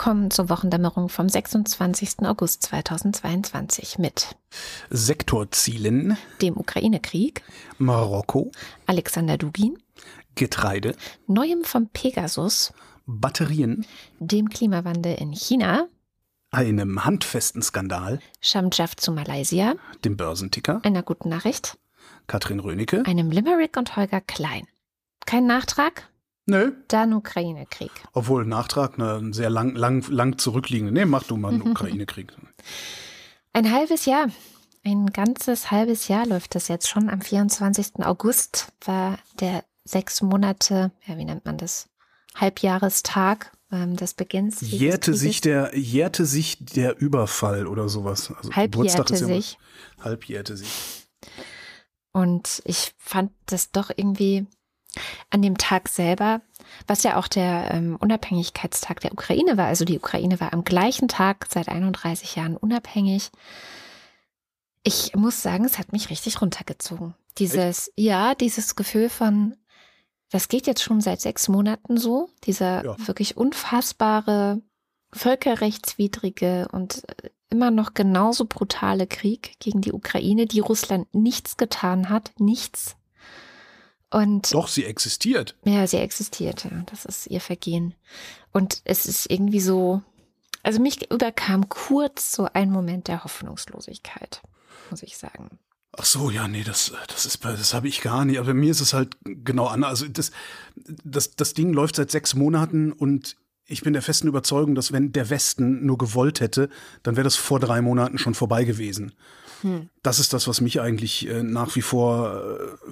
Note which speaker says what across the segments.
Speaker 1: Willkommen zur Wochendämmerung vom 26. August 2022 mit
Speaker 2: Sektorzielen,
Speaker 1: dem Ukraine-Krieg,
Speaker 2: Marokko,
Speaker 1: Alexander Dugin,
Speaker 2: Getreide,
Speaker 1: Neuem vom Pegasus,
Speaker 2: Batterien,
Speaker 1: dem Klimawandel in China,
Speaker 2: einem handfesten Skandal,
Speaker 1: Shamjaf zu Malaysia,
Speaker 2: dem Börsenticker,
Speaker 1: einer guten Nachricht,
Speaker 2: Katrin Rönecke.
Speaker 1: einem Limerick und Holger Klein. Kein Nachtrag?
Speaker 2: Nö,
Speaker 1: Dann Ukraine-Krieg.
Speaker 2: obwohl Nachtrag, ne, ein sehr lang, lang, lang zurückliegende. Nee, mach du mal einen Ukraine-Krieg.
Speaker 1: Ein halbes Jahr. Ein ganzes halbes Jahr läuft das jetzt schon. Am 24. August war der sechs Monate, ja, wie nennt man das? Halbjahrestag ähm, des Beginns.
Speaker 2: Jährte sich der, jährte sich der Überfall oder sowas. Also Geburtstag ist ja
Speaker 1: sich.
Speaker 2: Halbjährte sich.
Speaker 1: Und ich fand das doch irgendwie an dem Tag selber, was ja auch der ähm, Unabhängigkeitstag der Ukraine war. Also die Ukraine war am gleichen Tag seit 31 Jahren unabhängig. Ich muss sagen, es hat mich richtig runtergezogen. Dieses, ja, dieses Gefühl von, das geht jetzt schon seit sechs Monaten so. Dieser
Speaker 2: Ja.
Speaker 1: wirklich unfassbare, völkerrechtswidrige und äh, immer noch genauso brutale Krieg gegen die Ukraine, die Russland nichts getan hat, nichts. Und
Speaker 2: Doch, sie existiert.
Speaker 1: ja, sie existiert, ja. Das ist ihr Vergehen. Und es ist irgendwie so, also mich überkam kurz so ein Moment der Hoffnungslosigkeit, muss ich sagen.
Speaker 2: Ach so, ja, nee, das, das ist, das habe ich gar nicht. Aber bei mir ist es halt genau anders. Also das, das, das Ding läuft seit sechs Monaten und ich bin der festen Überzeugung, dass wenn der Westen nur gewollt hätte, dann wäre das vor drei Monaten schon vorbei gewesen. Das ist das, was mich eigentlich äh, nach wie vor äh,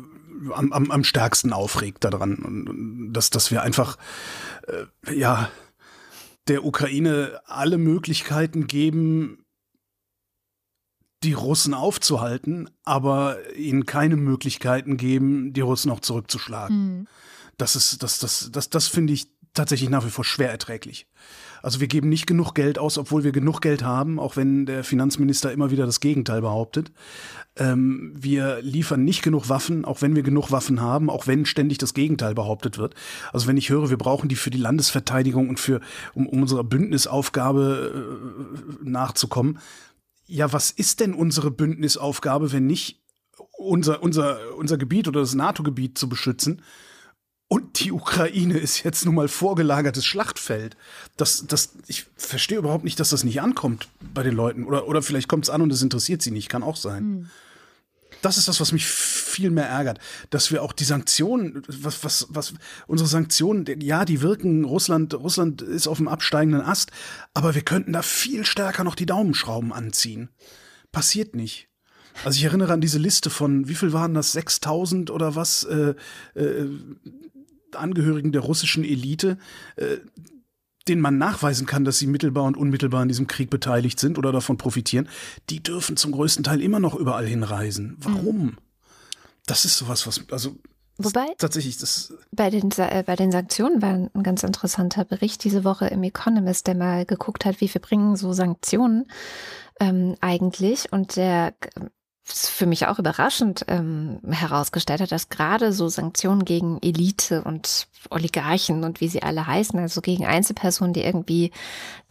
Speaker 2: am, am, am stärksten aufregt daran. Und, und dass, dass wir einfach, äh, ja, der Ukraine alle Möglichkeiten geben, die Russen aufzuhalten, aber ihnen keine Möglichkeiten geben, die Russen auch zurückzuschlagen. Das ist, das, das, das, das finde ich tatsächlich nach wie vor schwer erträglich. Also wir geben nicht genug Geld aus, obwohl wir genug Geld haben, auch wenn der Finanzminister immer wieder das Gegenteil behauptet. Ähm, wir liefern nicht genug Waffen, auch wenn wir genug Waffen haben, auch wenn ständig das Gegenteil behauptet wird. Also wenn ich höre, wir brauchen die für die Landesverteidigung und für um, um unserer Bündnisaufgabe äh, nachzukommen. Ja, was ist denn unsere Bündnisaufgabe, wenn nicht unser, unser, unser Gebiet oder das NATO-Gebiet zu beschützen? Und die Ukraine ist jetzt nun mal vorgelagertes Schlachtfeld. Das, das, ich verstehe überhaupt nicht, dass das nicht ankommt bei den Leuten. Oder, oder vielleicht kommt es an und es interessiert sie nicht. Kann auch sein. Das ist das, was mich viel mehr ärgert. Dass wir auch die Sanktionen, was, was, was, unsere Sanktionen, ja, die wirken, Russland, Russland ist auf dem absteigenden Ast, aber wir könnten da viel stärker noch die Daumenschrauben anziehen. Passiert nicht. Also ich erinnere an diese Liste von, wie viel waren das, 6000 oder was, äh, äh, Angehörigen der russischen Elite, äh, denen man nachweisen kann, dass sie mittelbar und unmittelbar an diesem Krieg beteiligt sind oder davon profitieren, die dürfen zum größten Teil immer noch überall hinreisen. Warum? Das ist sowas, was, also
Speaker 1: Wobei,
Speaker 2: tatsächlich, das,
Speaker 1: bei den, äh, bei den Sanktionen war ein ganz interessanter Bericht diese Woche im Economist, der mal geguckt hat, wie viel bringen so Sanktionen ähm, eigentlich. Und der für mich auch überraschend ähm, herausgestellt hat, dass gerade so Sanktionen gegen Elite und Oligarchen und wie sie alle heißen, also gegen Einzelpersonen, die irgendwie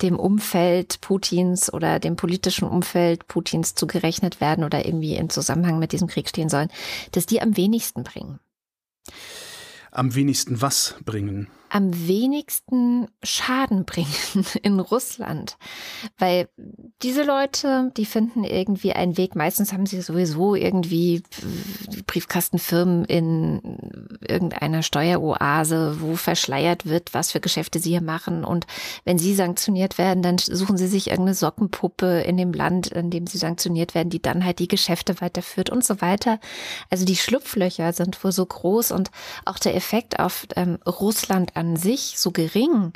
Speaker 1: dem Umfeld Putins oder dem politischen Umfeld Putins zugerechnet werden oder irgendwie in Zusammenhang mit diesem Krieg stehen sollen, dass die am wenigsten bringen.
Speaker 2: am wenigsten was bringen.
Speaker 1: Am wenigsten Schaden bringen in Russland. Weil diese Leute, die finden irgendwie einen Weg. Meistens haben sie sowieso irgendwie Briefkastenfirmen in irgendeiner Steueroase, wo verschleiert wird, was für Geschäfte sie hier machen. Und wenn sie sanktioniert werden, dann suchen sie sich irgendeine Sockenpuppe in dem Land, in dem sie sanktioniert werden, die dann halt die Geschäfte weiterführt und so weiter. Also die Schlupflöcher sind wohl so groß und auch der Effekt auf ähm, Russland an sich so gering,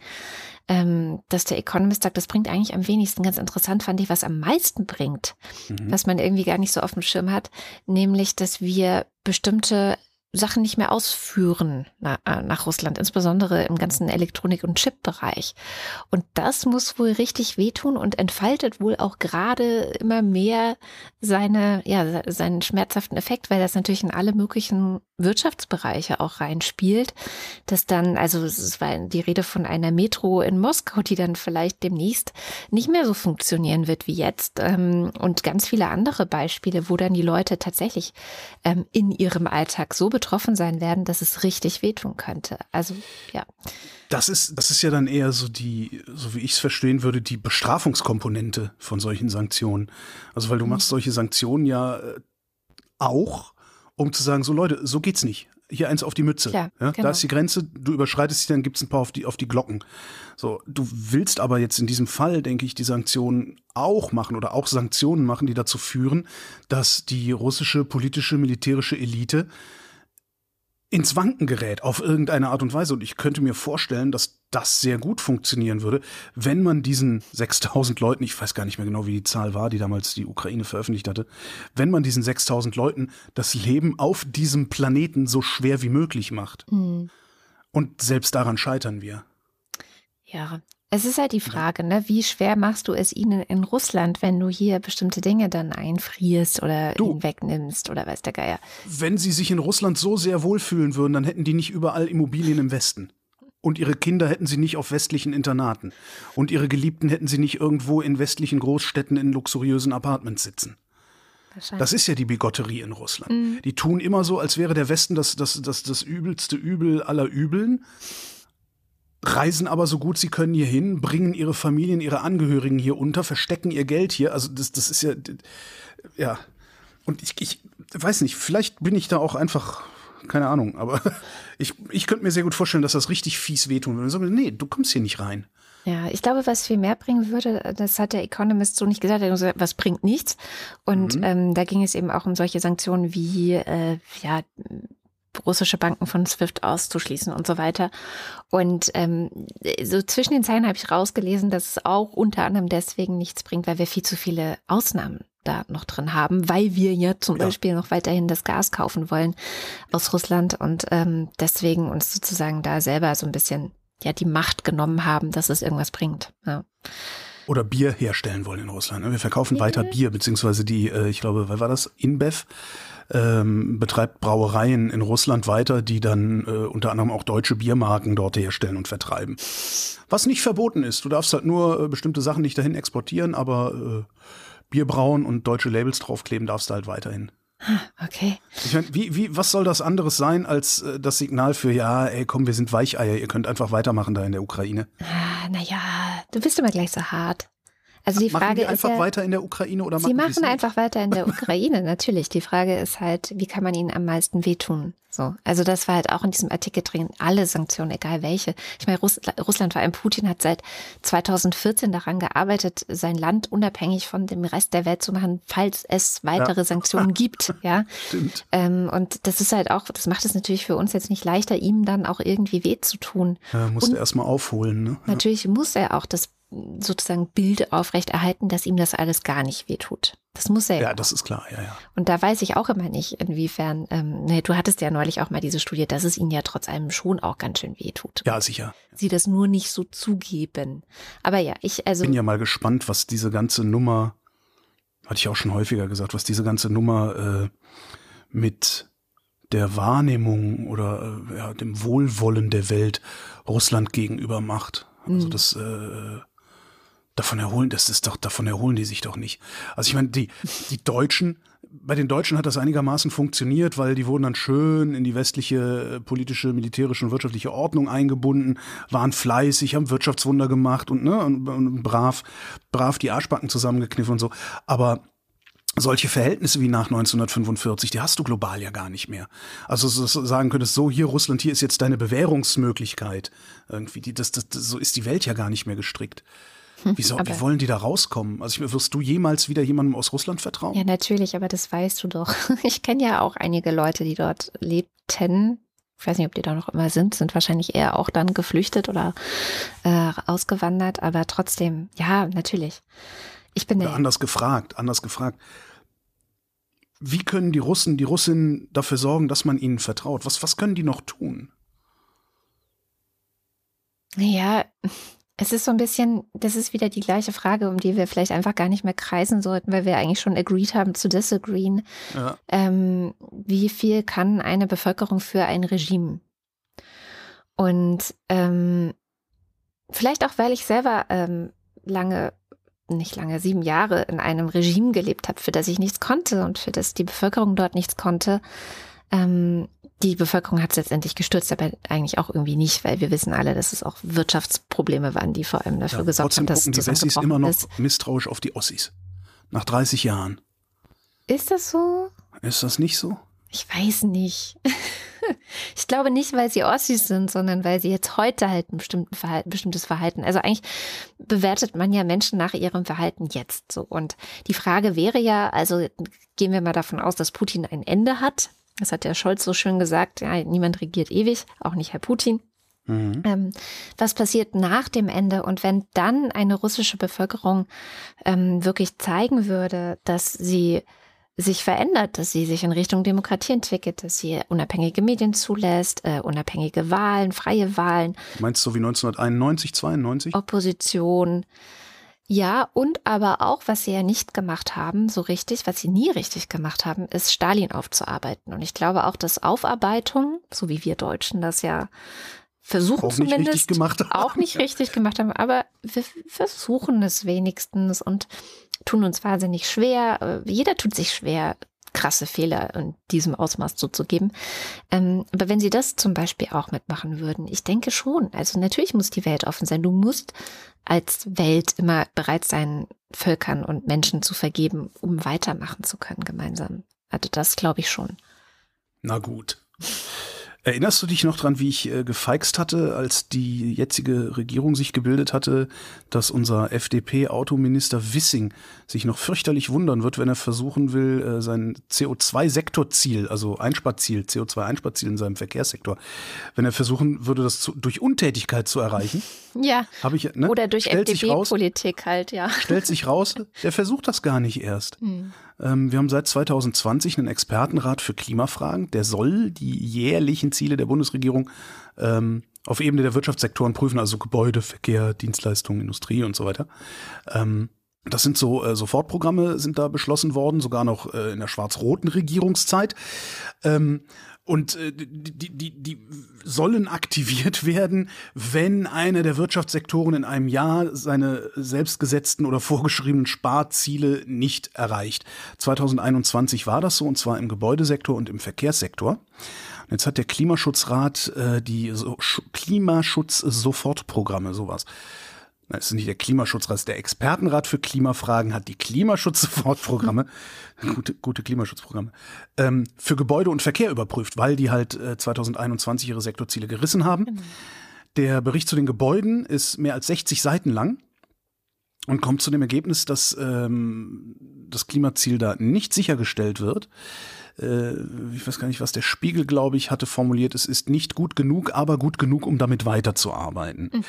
Speaker 1: ähm, dass der Economist sagt, das bringt eigentlich am wenigsten. Ganz interessant fand ich, was am meisten bringt, mhm. was man irgendwie gar nicht so auf dem Schirm hat, nämlich, dass wir bestimmte Sachen nicht mehr ausführen nach, äh, nach Russland, insbesondere im ganzen Elektronik- und Chip-Bereich. Und das muss wohl richtig wehtun und entfaltet wohl auch gerade immer mehr seine, ja, seinen schmerzhaften Effekt, weil das natürlich in alle möglichen Wirtschaftsbereiche auch reinspielt, dass dann, also es war die Rede von einer Metro in Moskau, die dann vielleicht demnächst nicht mehr so funktionieren wird wie jetzt ähm, und ganz viele andere Beispiele, wo dann die Leute tatsächlich ähm, in ihrem Alltag so betroffen sein werden, dass es richtig wehtun könnte. Also ja.
Speaker 2: Das ist, das ist ja dann eher so die, so wie ich es verstehen würde, die Bestrafungskomponente von solchen Sanktionen. Also weil du mhm. machst solche Sanktionen ja äh, auch, um zu sagen, so Leute, so geht's nicht. Hier eins auf die Mütze. Klar, ja, genau. Da ist die Grenze, du überschreitest sie, dann gibt's ein paar auf die, auf die Glocken. So, du willst aber jetzt in diesem Fall, denke ich, die Sanktionen auch machen oder auch Sanktionen machen, die dazu führen, dass die russische politische, militärische Elite ins Wanken gerät auf irgendeine Art und Weise. Und ich könnte mir vorstellen, dass das sehr gut funktionieren würde, wenn man diesen 6000 Leuten, ich weiß gar nicht mehr genau, wie die Zahl war, die damals die Ukraine veröffentlicht hatte, wenn man diesen 6000 Leuten das Leben auf diesem Planeten so schwer wie möglich macht. Mhm. Und selbst daran scheitern wir.
Speaker 1: Ja, es ist halt die Frage, ne? wie schwer machst du es ihnen in Russland, wenn du hier bestimmte Dinge dann einfrierst oder du, ihn wegnimmst oder weiß der Geier.
Speaker 2: Wenn sie sich in Russland so sehr wohlfühlen würden, dann hätten die nicht überall Immobilien im Westen. Und ihre Kinder hätten sie nicht auf westlichen Internaten. Und ihre Geliebten hätten sie nicht irgendwo in westlichen Großstädten in luxuriösen Apartments sitzen. Das ist ja die Bigotterie in Russland. Mhm. Die tun immer so, als wäre der Westen das, das, das, das übelste Übel aller Übeln reisen aber so gut sie können hier hin, bringen ihre Familien, ihre Angehörigen hier unter, verstecken ihr Geld hier. Also das, das ist ja, ja. Und ich, ich weiß nicht, vielleicht bin ich da auch einfach, keine Ahnung, aber ich, ich könnte mir sehr gut vorstellen, dass das richtig fies wehtun würde. So, nee, du kommst hier nicht rein.
Speaker 1: Ja, ich glaube, was viel mehr bringen würde, das hat der Economist so nicht gesagt, er hat gesagt, was bringt nichts. Und mhm. ähm, da ging es eben auch um solche Sanktionen wie, äh, ja, russische Banken von SWIFT auszuschließen und so weiter. Und ähm, so zwischen den Zeilen habe ich rausgelesen, dass es auch unter anderem deswegen nichts bringt, weil wir viel zu viele Ausnahmen da noch drin haben, weil wir ja zum ja. Beispiel noch weiterhin das Gas kaufen wollen aus Russland und ähm, deswegen uns sozusagen da selber so ein bisschen ja die Macht genommen haben, dass es irgendwas bringt. Ja.
Speaker 2: Oder Bier herstellen wollen in Russland. Ne? Wir verkaufen weiter Bier, beziehungsweise die, äh, ich glaube, was war das? InBev ähm, betreibt Brauereien in Russland weiter, die dann äh, unter anderem auch deutsche Biermarken dort herstellen und vertreiben. Was nicht verboten ist. Du darfst halt nur äh, bestimmte Sachen nicht dahin exportieren, aber äh, Bier brauen und deutsche Labels draufkleben darfst du halt weiterhin.
Speaker 1: Okay.
Speaker 2: Ich meine, wie, wie, was soll das anderes sein als äh, das Signal für, ja, ey, komm, wir sind Weicheier, ihr könnt einfach weitermachen da in der Ukraine?
Speaker 1: Ah, naja, du bist immer gleich so hart. Also die
Speaker 2: machen
Speaker 1: Frage
Speaker 2: die einfach
Speaker 1: ist ja,
Speaker 2: weiter in der Ukraine oder
Speaker 1: sie machen einfach weiter in der Ukraine natürlich. Die Frage ist halt, wie kann man ihnen am meisten wehtun? So, also das war halt auch in diesem Artikel drin. Alle Sanktionen, egal welche. Ich meine, Russ Russland vor allem Putin hat seit 2014 daran gearbeitet, sein Land unabhängig von dem Rest der Welt zu machen, falls es weitere ja. Sanktionen gibt. Ja,
Speaker 2: stimmt.
Speaker 1: Ähm, und das ist halt auch, das macht es natürlich für uns jetzt nicht leichter, ihm dann auch irgendwie weh zu tun.
Speaker 2: Ja, musste erstmal aufholen. Ne?
Speaker 1: Natürlich muss er auch das sozusagen Bild aufrechterhalten, dass ihm das alles gar nicht wehtut. Das muss er
Speaker 2: ja. Ja, das ist klar, ja, ja.
Speaker 1: Und da weiß ich auch immer nicht, inwiefern, ähm, ne, du hattest ja neulich auch mal diese Studie, dass es ihnen ja trotz allem schon auch ganz schön wehtut.
Speaker 2: Ja, sicher.
Speaker 1: Sie das nur nicht so zugeben. Aber ja, ich also.
Speaker 2: bin ja mal gespannt, was diese ganze Nummer, hatte ich auch schon häufiger gesagt, was diese ganze Nummer äh, mit der Wahrnehmung oder äh, ja, dem Wohlwollen der Welt Russland gegenüber macht. Also mhm. das äh, Davon erholen, das ist doch, davon erholen die sich doch nicht. Also ich meine, die, die Deutschen, bei den Deutschen hat das einigermaßen funktioniert, weil die wurden dann schön in die westliche äh, politische, militärische und wirtschaftliche Ordnung eingebunden, waren fleißig, haben Wirtschaftswunder gemacht und, ne, und, und brav, brav die Arschbacken zusammengekniffen und so. Aber solche Verhältnisse wie nach 1945, die hast du global ja gar nicht mehr. Also so sagen könntest, so hier Russland, hier ist jetzt deine Bewährungsmöglichkeit. Irgendwie, die, das, das, das, so ist die Welt ja gar nicht mehr gestrickt. Wieso, wie wollen die da rauskommen? Also wirst du jemals wieder jemandem aus Russland vertrauen?
Speaker 1: Ja, natürlich, aber das weißt du doch. Ich kenne ja auch einige Leute, die dort lebten Ich weiß nicht, ob die da noch immer sind, sind wahrscheinlich eher auch dann geflüchtet oder äh, ausgewandert, aber trotzdem, ja, natürlich. Ich bin
Speaker 2: Oder anders gefragt, anders gefragt. Wie können die Russen, die Russinnen dafür sorgen, dass man ihnen vertraut? Was, was können die noch tun?
Speaker 1: Ja, es ist so ein bisschen, das ist wieder die gleiche Frage, um die wir vielleicht einfach gar nicht mehr kreisen sollten, weil wir eigentlich schon agreed haben zu disagreeen. Ja. Ähm, wie viel kann eine Bevölkerung für ein Regime? Und ähm, vielleicht auch, weil ich selber ähm, lange, nicht lange, sieben Jahre in einem Regime gelebt habe, für das ich nichts konnte und für das die Bevölkerung dort nichts konnte, ähm, die Bevölkerung hat es letztendlich gestürzt, aber eigentlich auch irgendwie nicht, weil wir wissen alle, dass es auch Wirtschaftsprobleme waren, die vor allem dafür ja, gesorgt haben, dass
Speaker 2: gucken die Wessis immer noch ist. misstrauisch auf die Ossis. Nach 30 Jahren.
Speaker 1: Ist das so?
Speaker 2: Ist das nicht so?
Speaker 1: Ich weiß nicht. ich glaube nicht, weil sie Ossis sind, sondern weil sie jetzt heute halt ein Verhalten, bestimmtes Verhalten. Also eigentlich bewertet man ja Menschen nach ihrem Verhalten jetzt so. Und die Frage wäre ja, also gehen wir mal davon aus, dass Putin ein Ende hat das hat der Scholz so schön gesagt, ja, niemand regiert ewig, auch nicht Herr Putin. Mhm. Ähm, was passiert nach dem Ende und wenn dann eine russische Bevölkerung ähm, wirklich zeigen würde, dass sie sich verändert, dass sie sich in Richtung Demokratie entwickelt, dass sie unabhängige Medien zulässt, äh, unabhängige Wahlen, freie Wahlen.
Speaker 2: Meinst du wie 1991, 92?
Speaker 1: Opposition, ja, und aber auch, was sie ja nicht gemacht haben, so richtig, was sie nie richtig gemacht haben, ist Stalin aufzuarbeiten. Und ich glaube auch, dass Aufarbeitung, so wie wir Deutschen das ja versuchen auch zumindest, nicht auch nicht richtig gemacht haben, aber wir versuchen es wenigstens und tun uns wahnsinnig schwer. Jeder tut sich schwer, krasse Fehler in diesem Ausmaß zuzugeben. Ähm, aber wenn sie das zum Beispiel auch mitmachen würden, ich denke schon. Also natürlich muss die Welt offen sein. Du musst als Welt immer bereit sein, Völkern und Menschen zu vergeben, um weitermachen zu können gemeinsam. Also das glaube ich schon.
Speaker 2: Na gut. Erinnerst du dich noch dran, wie ich äh, gefeixt hatte, als die jetzige Regierung sich gebildet hatte, dass unser FDP-Autominister Wissing sich noch fürchterlich wundern wird, wenn er versuchen will, äh, sein CO2-Sektorziel, also Einsparziel, CO2-Einsparziel in seinem Verkehrssektor, wenn er versuchen würde, das zu, durch Untätigkeit zu erreichen?
Speaker 1: Ja.
Speaker 2: Hab ich, ne?
Speaker 1: Oder durch FDP-Politik halt, ja.
Speaker 2: Stellt sich raus, der versucht das gar nicht erst. Hm. Ähm, wir haben seit 2020 einen Expertenrat für Klimafragen. Der soll die jährlichen Ziele der Bundesregierung ähm, auf Ebene der Wirtschaftssektoren prüfen, also Gebäude, Verkehr, Dienstleistungen, Industrie und so weiter. Ähm, das sind so äh, Sofortprogramme sind da beschlossen worden, sogar noch äh, in der schwarz-roten Regierungszeit. Ähm, und äh, die, die, die sollen aktiviert werden, wenn einer der Wirtschaftssektoren in einem Jahr seine selbstgesetzten oder vorgeschriebenen Sparziele nicht erreicht. 2021 war das so, und zwar im Gebäudesektor und im Verkehrssektor. Und jetzt hat der Klimaschutzrat äh, die so Klimaschutz-Sofortprogramme, sowas das ist nicht der Klimaschutzrat, der Expertenrat für Klimafragen, hat die Klimaschutzsofortprogramme, gute, gute Klimaschutzprogramme, ähm, für Gebäude und Verkehr überprüft, weil die halt äh, 2021 ihre Sektorziele gerissen haben. Genau. Der Bericht zu den Gebäuden ist mehr als 60 Seiten lang und kommt zu dem Ergebnis, dass ähm, das Klimaziel da nicht sichergestellt wird. Äh, ich weiß gar nicht, was der Spiegel, glaube ich, hatte formuliert. Es ist nicht gut genug, aber gut genug, um damit weiterzuarbeiten. Mhm.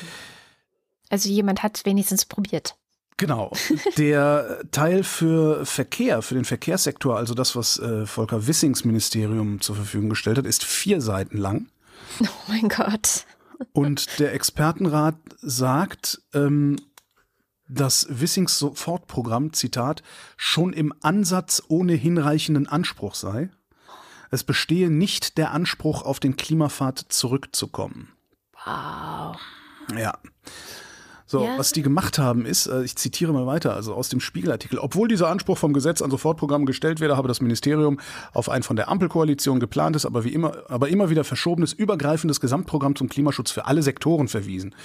Speaker 1: Also jemand hat wenigstens probiert.
Speaker 2: Genau. Der Teil für Verkehr, für den Verkehrssektor, also das, was äh, Volker Wissings Ministerium zur Verfügung gestellt hat, ist vier Seiten lang.
Speaker 1: Oh mein Gott.
Speaker 2: Und der Expertenrat sagt, ähm, dass Wissings Sofortprogramm, Zitat, schon im Ansatz ohne hinreichenden Anspruch sei. Es bestehe nicht der Anspruch, auf den Klimapfad zurückzukommen.
Speaker 1: Wow.
Speaker 2: Ja. So, ja. was die gemacht haben ist, äh, ich zitiere mal weiter, also aus dem Spiegelartikel, obwohl dieser Anspruch vom Gesetz an Sofortprogramme gestellt werde, habe das Ministerium auf ein von der Ampelkoalition geplantes, aber wie immer, aber immer wieder verschobenes, übergreifendes Gesamtprogramm zum Klimaschutz für alle Sektoren verwiesen.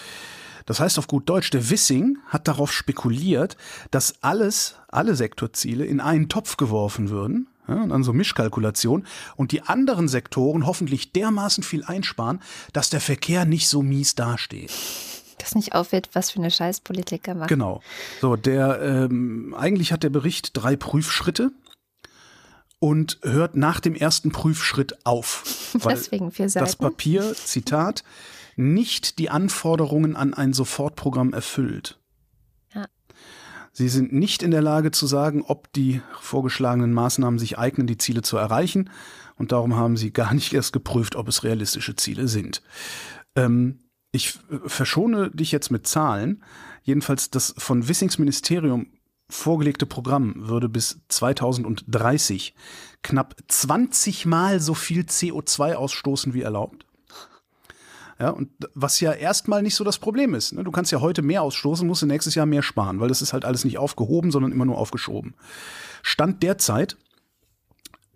Speaker 2: Das heißt auf gut Deutsch, der Wissing hat darauf spekuliert, dass alles, alle Sektorziele in einen Topf geworfen würden, ja, und dann so Mischkalkulation und die anderen Sektoren hoffentlich dermaßen viel einsparen, dass der Verkehr nicht so mies dasteht
Speaker 1: das nicht auffällt, was für eine Scheißpolitiker macht.
Speaker 2: Genau. So, der ähm, eigentlich hat der Bericht drei Prüfschritte und hört nach dem ersten Prüfschritt auf. weil
Speaker 1: Deswegen vier Seiten.
Speaker 2: das Papier, Zitat, nicht die Anforderungen an ein Sofortprogramm erfüllt.
Speaker 1: Ja.
Speaker 2: Sie sind nicht in der Lage zu sagen, ob die vorgeschlagenen Maßnahmen sich eignen, die Ziele zu erreichen. Und darum haben sie gar nicht erst geprüft, ob es realistische Ziele sind. Ähm, ich verschone dich jetzt mit Zahlen. Jedenfalls das von Wissings Ministerium vorgelegte Programm würde bis 2030 knapp 20 Mal so viel CO2 ausstoßen wie erlaubt. Ja, und was ja erstmal nicht so das Problem ist. Ne? Du kannst ja heute mehr ausstoßen, musst du nächstes Jahr mehr sparen, weil das ist halt alles nicht aufgehoben, sondern immer nur aufgeschoben. Stand derzeit,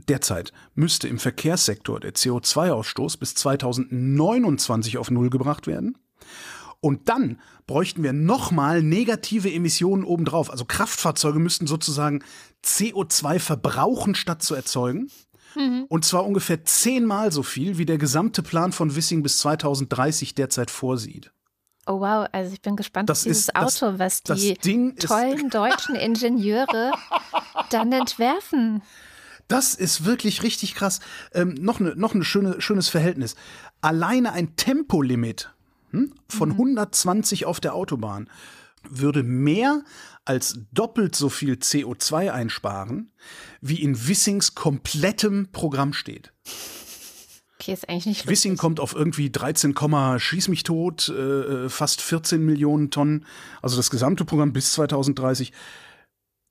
Speaker 2: derzeit müsste im Verkehrssektor der CO2-Ausstoß bis 2029 auf Null gebracht werden. Und dann bräuchten wir nochmal negative Emissionen obendrauf. Also Kraftfahrzeuge müssten sozusagen CO2 verbrauchen, statt zu erzeugen.
Speaker 1: Mhm.
Speaker 2: Und zwar ungefähr zehnmal so viel, wie der gesamte Plan von Wissing bis 2030 derzeit vorsieht.
Speaker 1: Oh wow, also ich bin gespannt
Speaker 2: Das
Speaker 1: auf dieses
Speaker 2: ist- das-
Speaker 1: Auto, was die tollen deutschen Ingenieure dann entwerfen.
Speaker 2: Das ist wirklich richtig krass. Ähm, noch ein noch ne schöne, schönes Verhältnis. Alleine ein Tempolimit hm, von 120 auf der Autobahn würde mehr als doppelt so viel CO2 einsparen, wie in Wissings komplettem Programm steht.
Speaker 1: Okay, ist eigentlich nicht
Speaker 2: Wissing kommt auf irgendwie 13, Komma schieß mich tot, äh, fast 14 Millionen Tonnen, also das gesamte Programm bis 2030.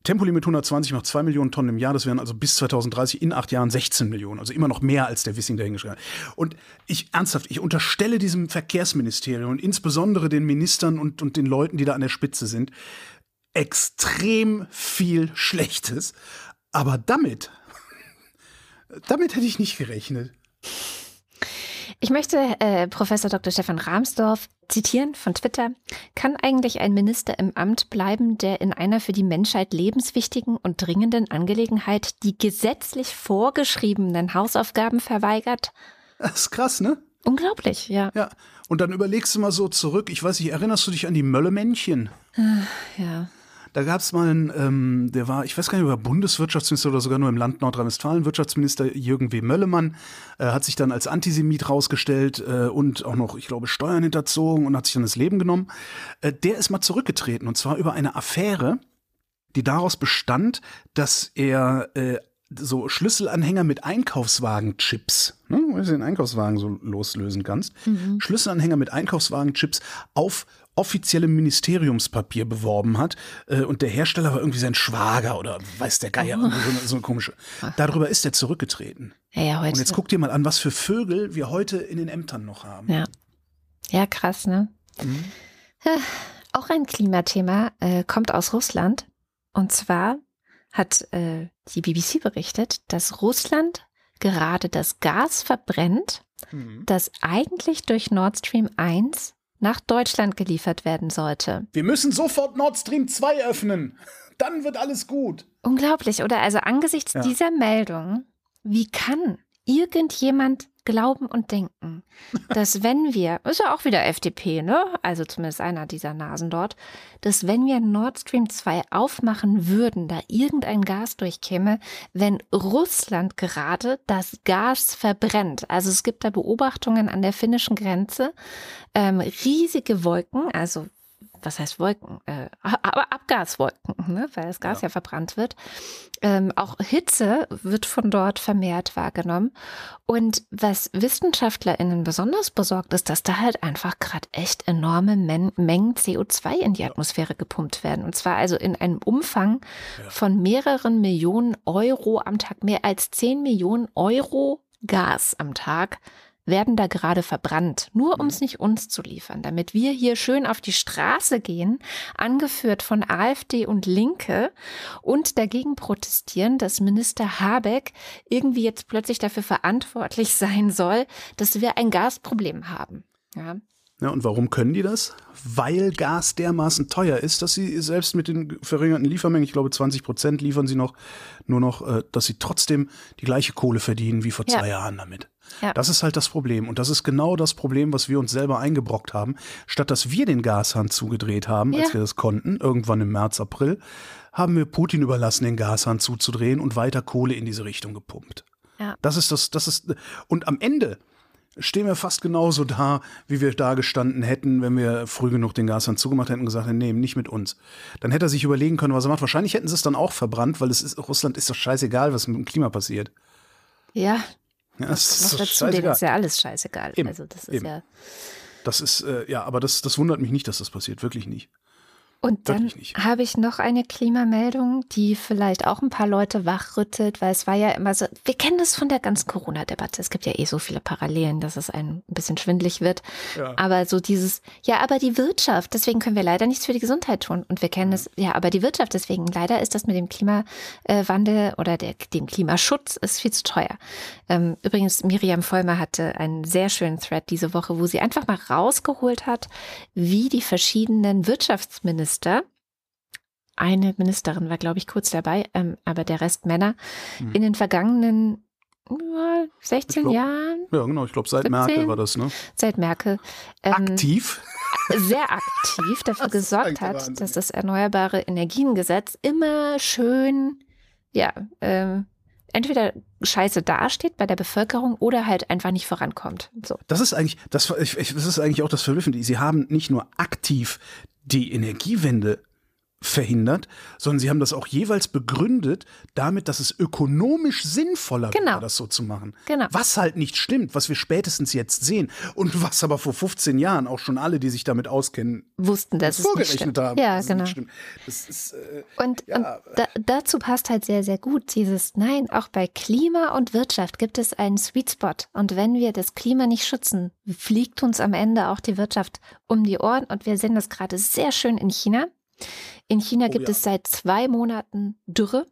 Speaker 2: Tempolimit 120 macht 2 Millionen Tonnen im Jahr, das wären also bis 2030 in acht Jahren 16 Millionen, also immer noch mehr als der Wissing dahingeschrieben hat. Und ich, ernsthaft, ich unterstelle diesem Verkehrsministerium und insbesondere den Ministern und, und den Leuten, die da an der Spitze sind, extrem viel Schlechtes. Aber damit, damit hätte ich nicht gerechnet.
Speaker 1: Ich möchte äh, Professor Dr. Stefan Rahmsdorf zitieren von Twitter. Kann eigentlich ein Minister im Amt bleiben, der in einer für die Menschheit lebenswichtigen und dringenden Angelegenheit die gesetzlich vorgeschriebenen Hausaufgaben verweigert?
Speaker 2: Das ist krass, ne?
Speaker 1: Unglaublich, ja.
Speaker 2: Ja. Und dann überlegst du mal so zurück, ich weiß nicht, erinnerst du dich an die Möllemännchen?
Speaker 1: Ja.
Speaker 2: Da gab es mal einen, ähm, der war, ich weiß gar nicht, ob er Bundeswirtschaftsminister oder sogar nur im Land Nordrhein-Westfalen, Wirtschaftsminister Jürgen W. Möllemann, äh, hat sich dann als Antisemit rausgestellt äh, und auch noch, ich glaube, Steuern hinterzogen und hat sich dann das Leben genommen. Äh, der ist mal zurückgetreten und zwar über eine Affäre, die daraus bestand, dass er äh, so Schlüsselanhänger mit Einkaufswagenchips, ne, weil du den Einkaufswagen so loslösen kannst, Schlüsselanhänger mit Einkaufswagenchips auf offiziellem Ministeriumspapier beworben hat äh, und der Hersteller war irgendwie sein Schwager oder weiß der Geier, irgendwie so, eine, so eine komische. Darüber ist er zurückgetreten.
Speaker 1: Ja, ja, heute.
Speaker 2: Und jetzt guck dir mal an, was für Vögel wir heute in den Ämtern noch haben.
Speaker 1: Ja. Ja, krass, ne?
Speaker 2: Mhm.
Speaker 1: Auch ein Klimathema äh, kommt aus Russland. Und zwar hat äh, die BBC berichtet, dass Russland gerade das Gas verbrennt,
Speaker 2: Mhm.
Speaker 1: das eigentlich durch Nord Stream 1 nach Deutschland geliefert werden sollte.
Speaker 2: Wir müssen sofort Nord Stream 2 öffnen. Dann wird alles gut.
Speaker 1: Unglaublich, oder? Also angesichts
Speaker 2: Ja.
Speaker 1: dieser Meldung, wie kann irgendjemand glauben und denken, dass wenn wir, ist ja auch wieder FDP, ne? Also zumindest einer dieser Nasen dort, dass wenn wir Nord Stream 2 aufmachen würden, da irgendein Gas durchkäme, wenn Russland gerade das Gas verbrennt. Also es gibt da Beobachtungen an der finnischen Grenze, ähm, riesige Wolken, also was heißt Wolken? Äh, aber Abgaswolken, ne? weil das Gas ja, verbrannt wird. Ähm, auch Hitze wird von dort vermehrt wahrgenommen. Und was WissenschaftlerInnen besonders besorgt ist, dass da halt einfach gerade echt enorme Men Mengen CO2 in die Atmosphäre gepumpt werden. Und zwar also in einem Umfang von mehreren Millionen Euro am Tag, mehr als 10 Millionen Euro Gas am Tag werden da gerade verbrannt, nur um es nicht uns zu liefern, damit wir hier schön auf die Straße gehen, angeführt von AfD und Linke und dagegen protestieren, dass Minister Habeck irgendwie jetzt plötzlich dafür verantwortlich sein soll, dass wir ein Gasproblem haben. Ja.
Speaker 2: Ja, und warum können die das? Weil Gas dermaßen teuer ist, dass sie selbst mit den verringerten Liefermengen, ich glaube 20 Prozent liefern sie noch, nur noch, äh, dass sie trotzdem die gleiche Kohle verdienen wie vor
Speaker 1: Ja.
Speaker 2: zwei Jahren damit.
Speaker 1: Ja.
Speaker 2: Das ist halt das Problem. Und das ist genau das Problem, was wir uns selber eingebrockt haben. Statt dass wir den Gashahn zugedreht haben, als wir das konnten, irgendwann im März, April, haben wir Putin überlassen, den Gashahn zuzudrehen und weiter Kohle in diese Richtung gepumpt. Das ist das, das ist, und am Ende stehen wir fast genauso da, wie wir da gestanden hätten, wenn wir früh genug den Gashahn zugemacht hätten und gesagt hätten, nee, nicht mit uns. Dann hätte er sich überlegen können, was er macht. Wahrscheinlich hätten sie es dann auch verbrannt, weil es ist, Russland ist doch scheißegal, was mit dem Klima passiert.
Speaker 1: Ja,
Speaker 2: Ja,
Speaker 1: was
Speaker 2: doch
Speaker 1: dazu, denen ist ja alles scheißegal.
Speaker 2: Eben,
Speaker 1: Also das ist
Speaker 2: eben.
Speaker 1: ja.
Speaker 2: Das ist, äh, ja, aber das, das wundert mich nicht, dass das passiert, wirklich nicht.
Speaker 1: Und dann habe ich noch eine Klimameldung, die vielleicht auch ein paar Leute wachrüttelt, weil es war ja immer so, wir kennen das von der ganzen Corona-Debatte. Es gibt ja eh so viele Parallelen, dass es ein bisschen schwindlig wird.
Speaker 2: Ja.
Speaker 1: Aber so dieses, ja, aber die Wirtschaft, deswegen können wir leider nichts für die Gesundheit tun. Und wir kennen es, ja, aber die Wirtschaft, deswegen leider ist das mit dem Klimawandel oder der, dem Klimaschutz ist viel zu teuer. Ähm, übrigens, Miriam Vollmer hatte einen sehr schönen Thread diese Woche, wo sie einfach mal rausgeholt hat, wie die verschiedenen Wirtschaftsminister, eine Ministerin war, glaube ich, kurz dabei, ähm, aber der Rest Männer,
Speaker 2: Hm.
Speaker 1: in den vergangenen ja, 16
Speaker 2: Ich glaub,
Speaker 1: Jahren
Speaker 2: Ja, genau, ich glaube, seit
Speaker 1: 17.
Speaker 2: Merkel war das, ne?
Speaker 1: seit Merkel ähm,
Speaker 2: Aktiv.
Speaker 1: sehr aktiv dafür
Speaker 2: Das
Speaker 1: gesorgt hat,
Speaker 2: Wahnsinn.
Speaker 1: dass das Erneuerbare Energiengesetz immer schön, ja, ähm, entweder scheiße dasteht bei der Bevölkerung oder halt einfach nicht vorankommt. So.
Speaker 2: Das ist eigentlich, das, ich- das ist eigentlich auch das Verblüffende. Sie haben nicht nur aktiv die Energiewende verhindert, sondern sie haben das auch jeweils begründet damit, dass es ökonomisch sinnvoller
Speaker 1: Genau.
Speaker 2: wäre, das so zu machen.
Speaker 1: Genau.
Speaker 2: Was halt nicht stimmt, was wir spätestens jetzt sehen und was aber vor 15 Jahren auch schon alle, die sich damit auskennen,
Speaker 1: Wussten, dass es nicht
Speaker 2: vorgerechnet
Speaker 1: stimmt.
Speaker 2: haben.
Speaker 1: Ja, genau.
Speaker 2: ist, äh,
Speaker 1: Und,
Speaker 2: Ja,
Speaker 1: und da, dazu passt halt sehr, sehr gut dieses, nein, auch bei Klima und Wirtschaft gibt es einen Sweet Spot. Und wenn wir das Klima nicht schützen, fliegt uns am Ende auch die Wirtschaft um die Ohren. Und wir sehen das gerade sehr schön in China. In China
Speaker 2: Oh
Speaker 1: gibt
Speaker 2: ja.
Speaker 1: es seit zwei Monaten Dürre.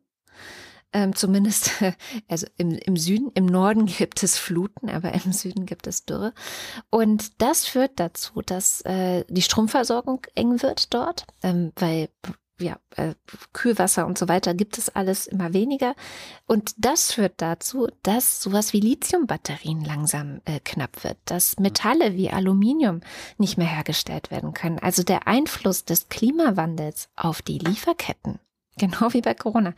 Speaker 1: Ähm, zumindest, also im, im Süden, im Norden gibt es Fluten, aber im Süden gibt es Dürre. Und das führt dazu, dass äh, die Stromversorgung eng wird dort, ähm, weil ja, äh, Kühlwasser und so weiter gibt es alles immer weniger. Und das führt dazu, dass sowas wie Lithiumbatterien langsam äh, knapp wird, dass Metalle wie Aluminium nicht mehr hergestellt werden können. Also der Einfluss des Klimawandels auf die Lieferketten Genau wie bei Corona,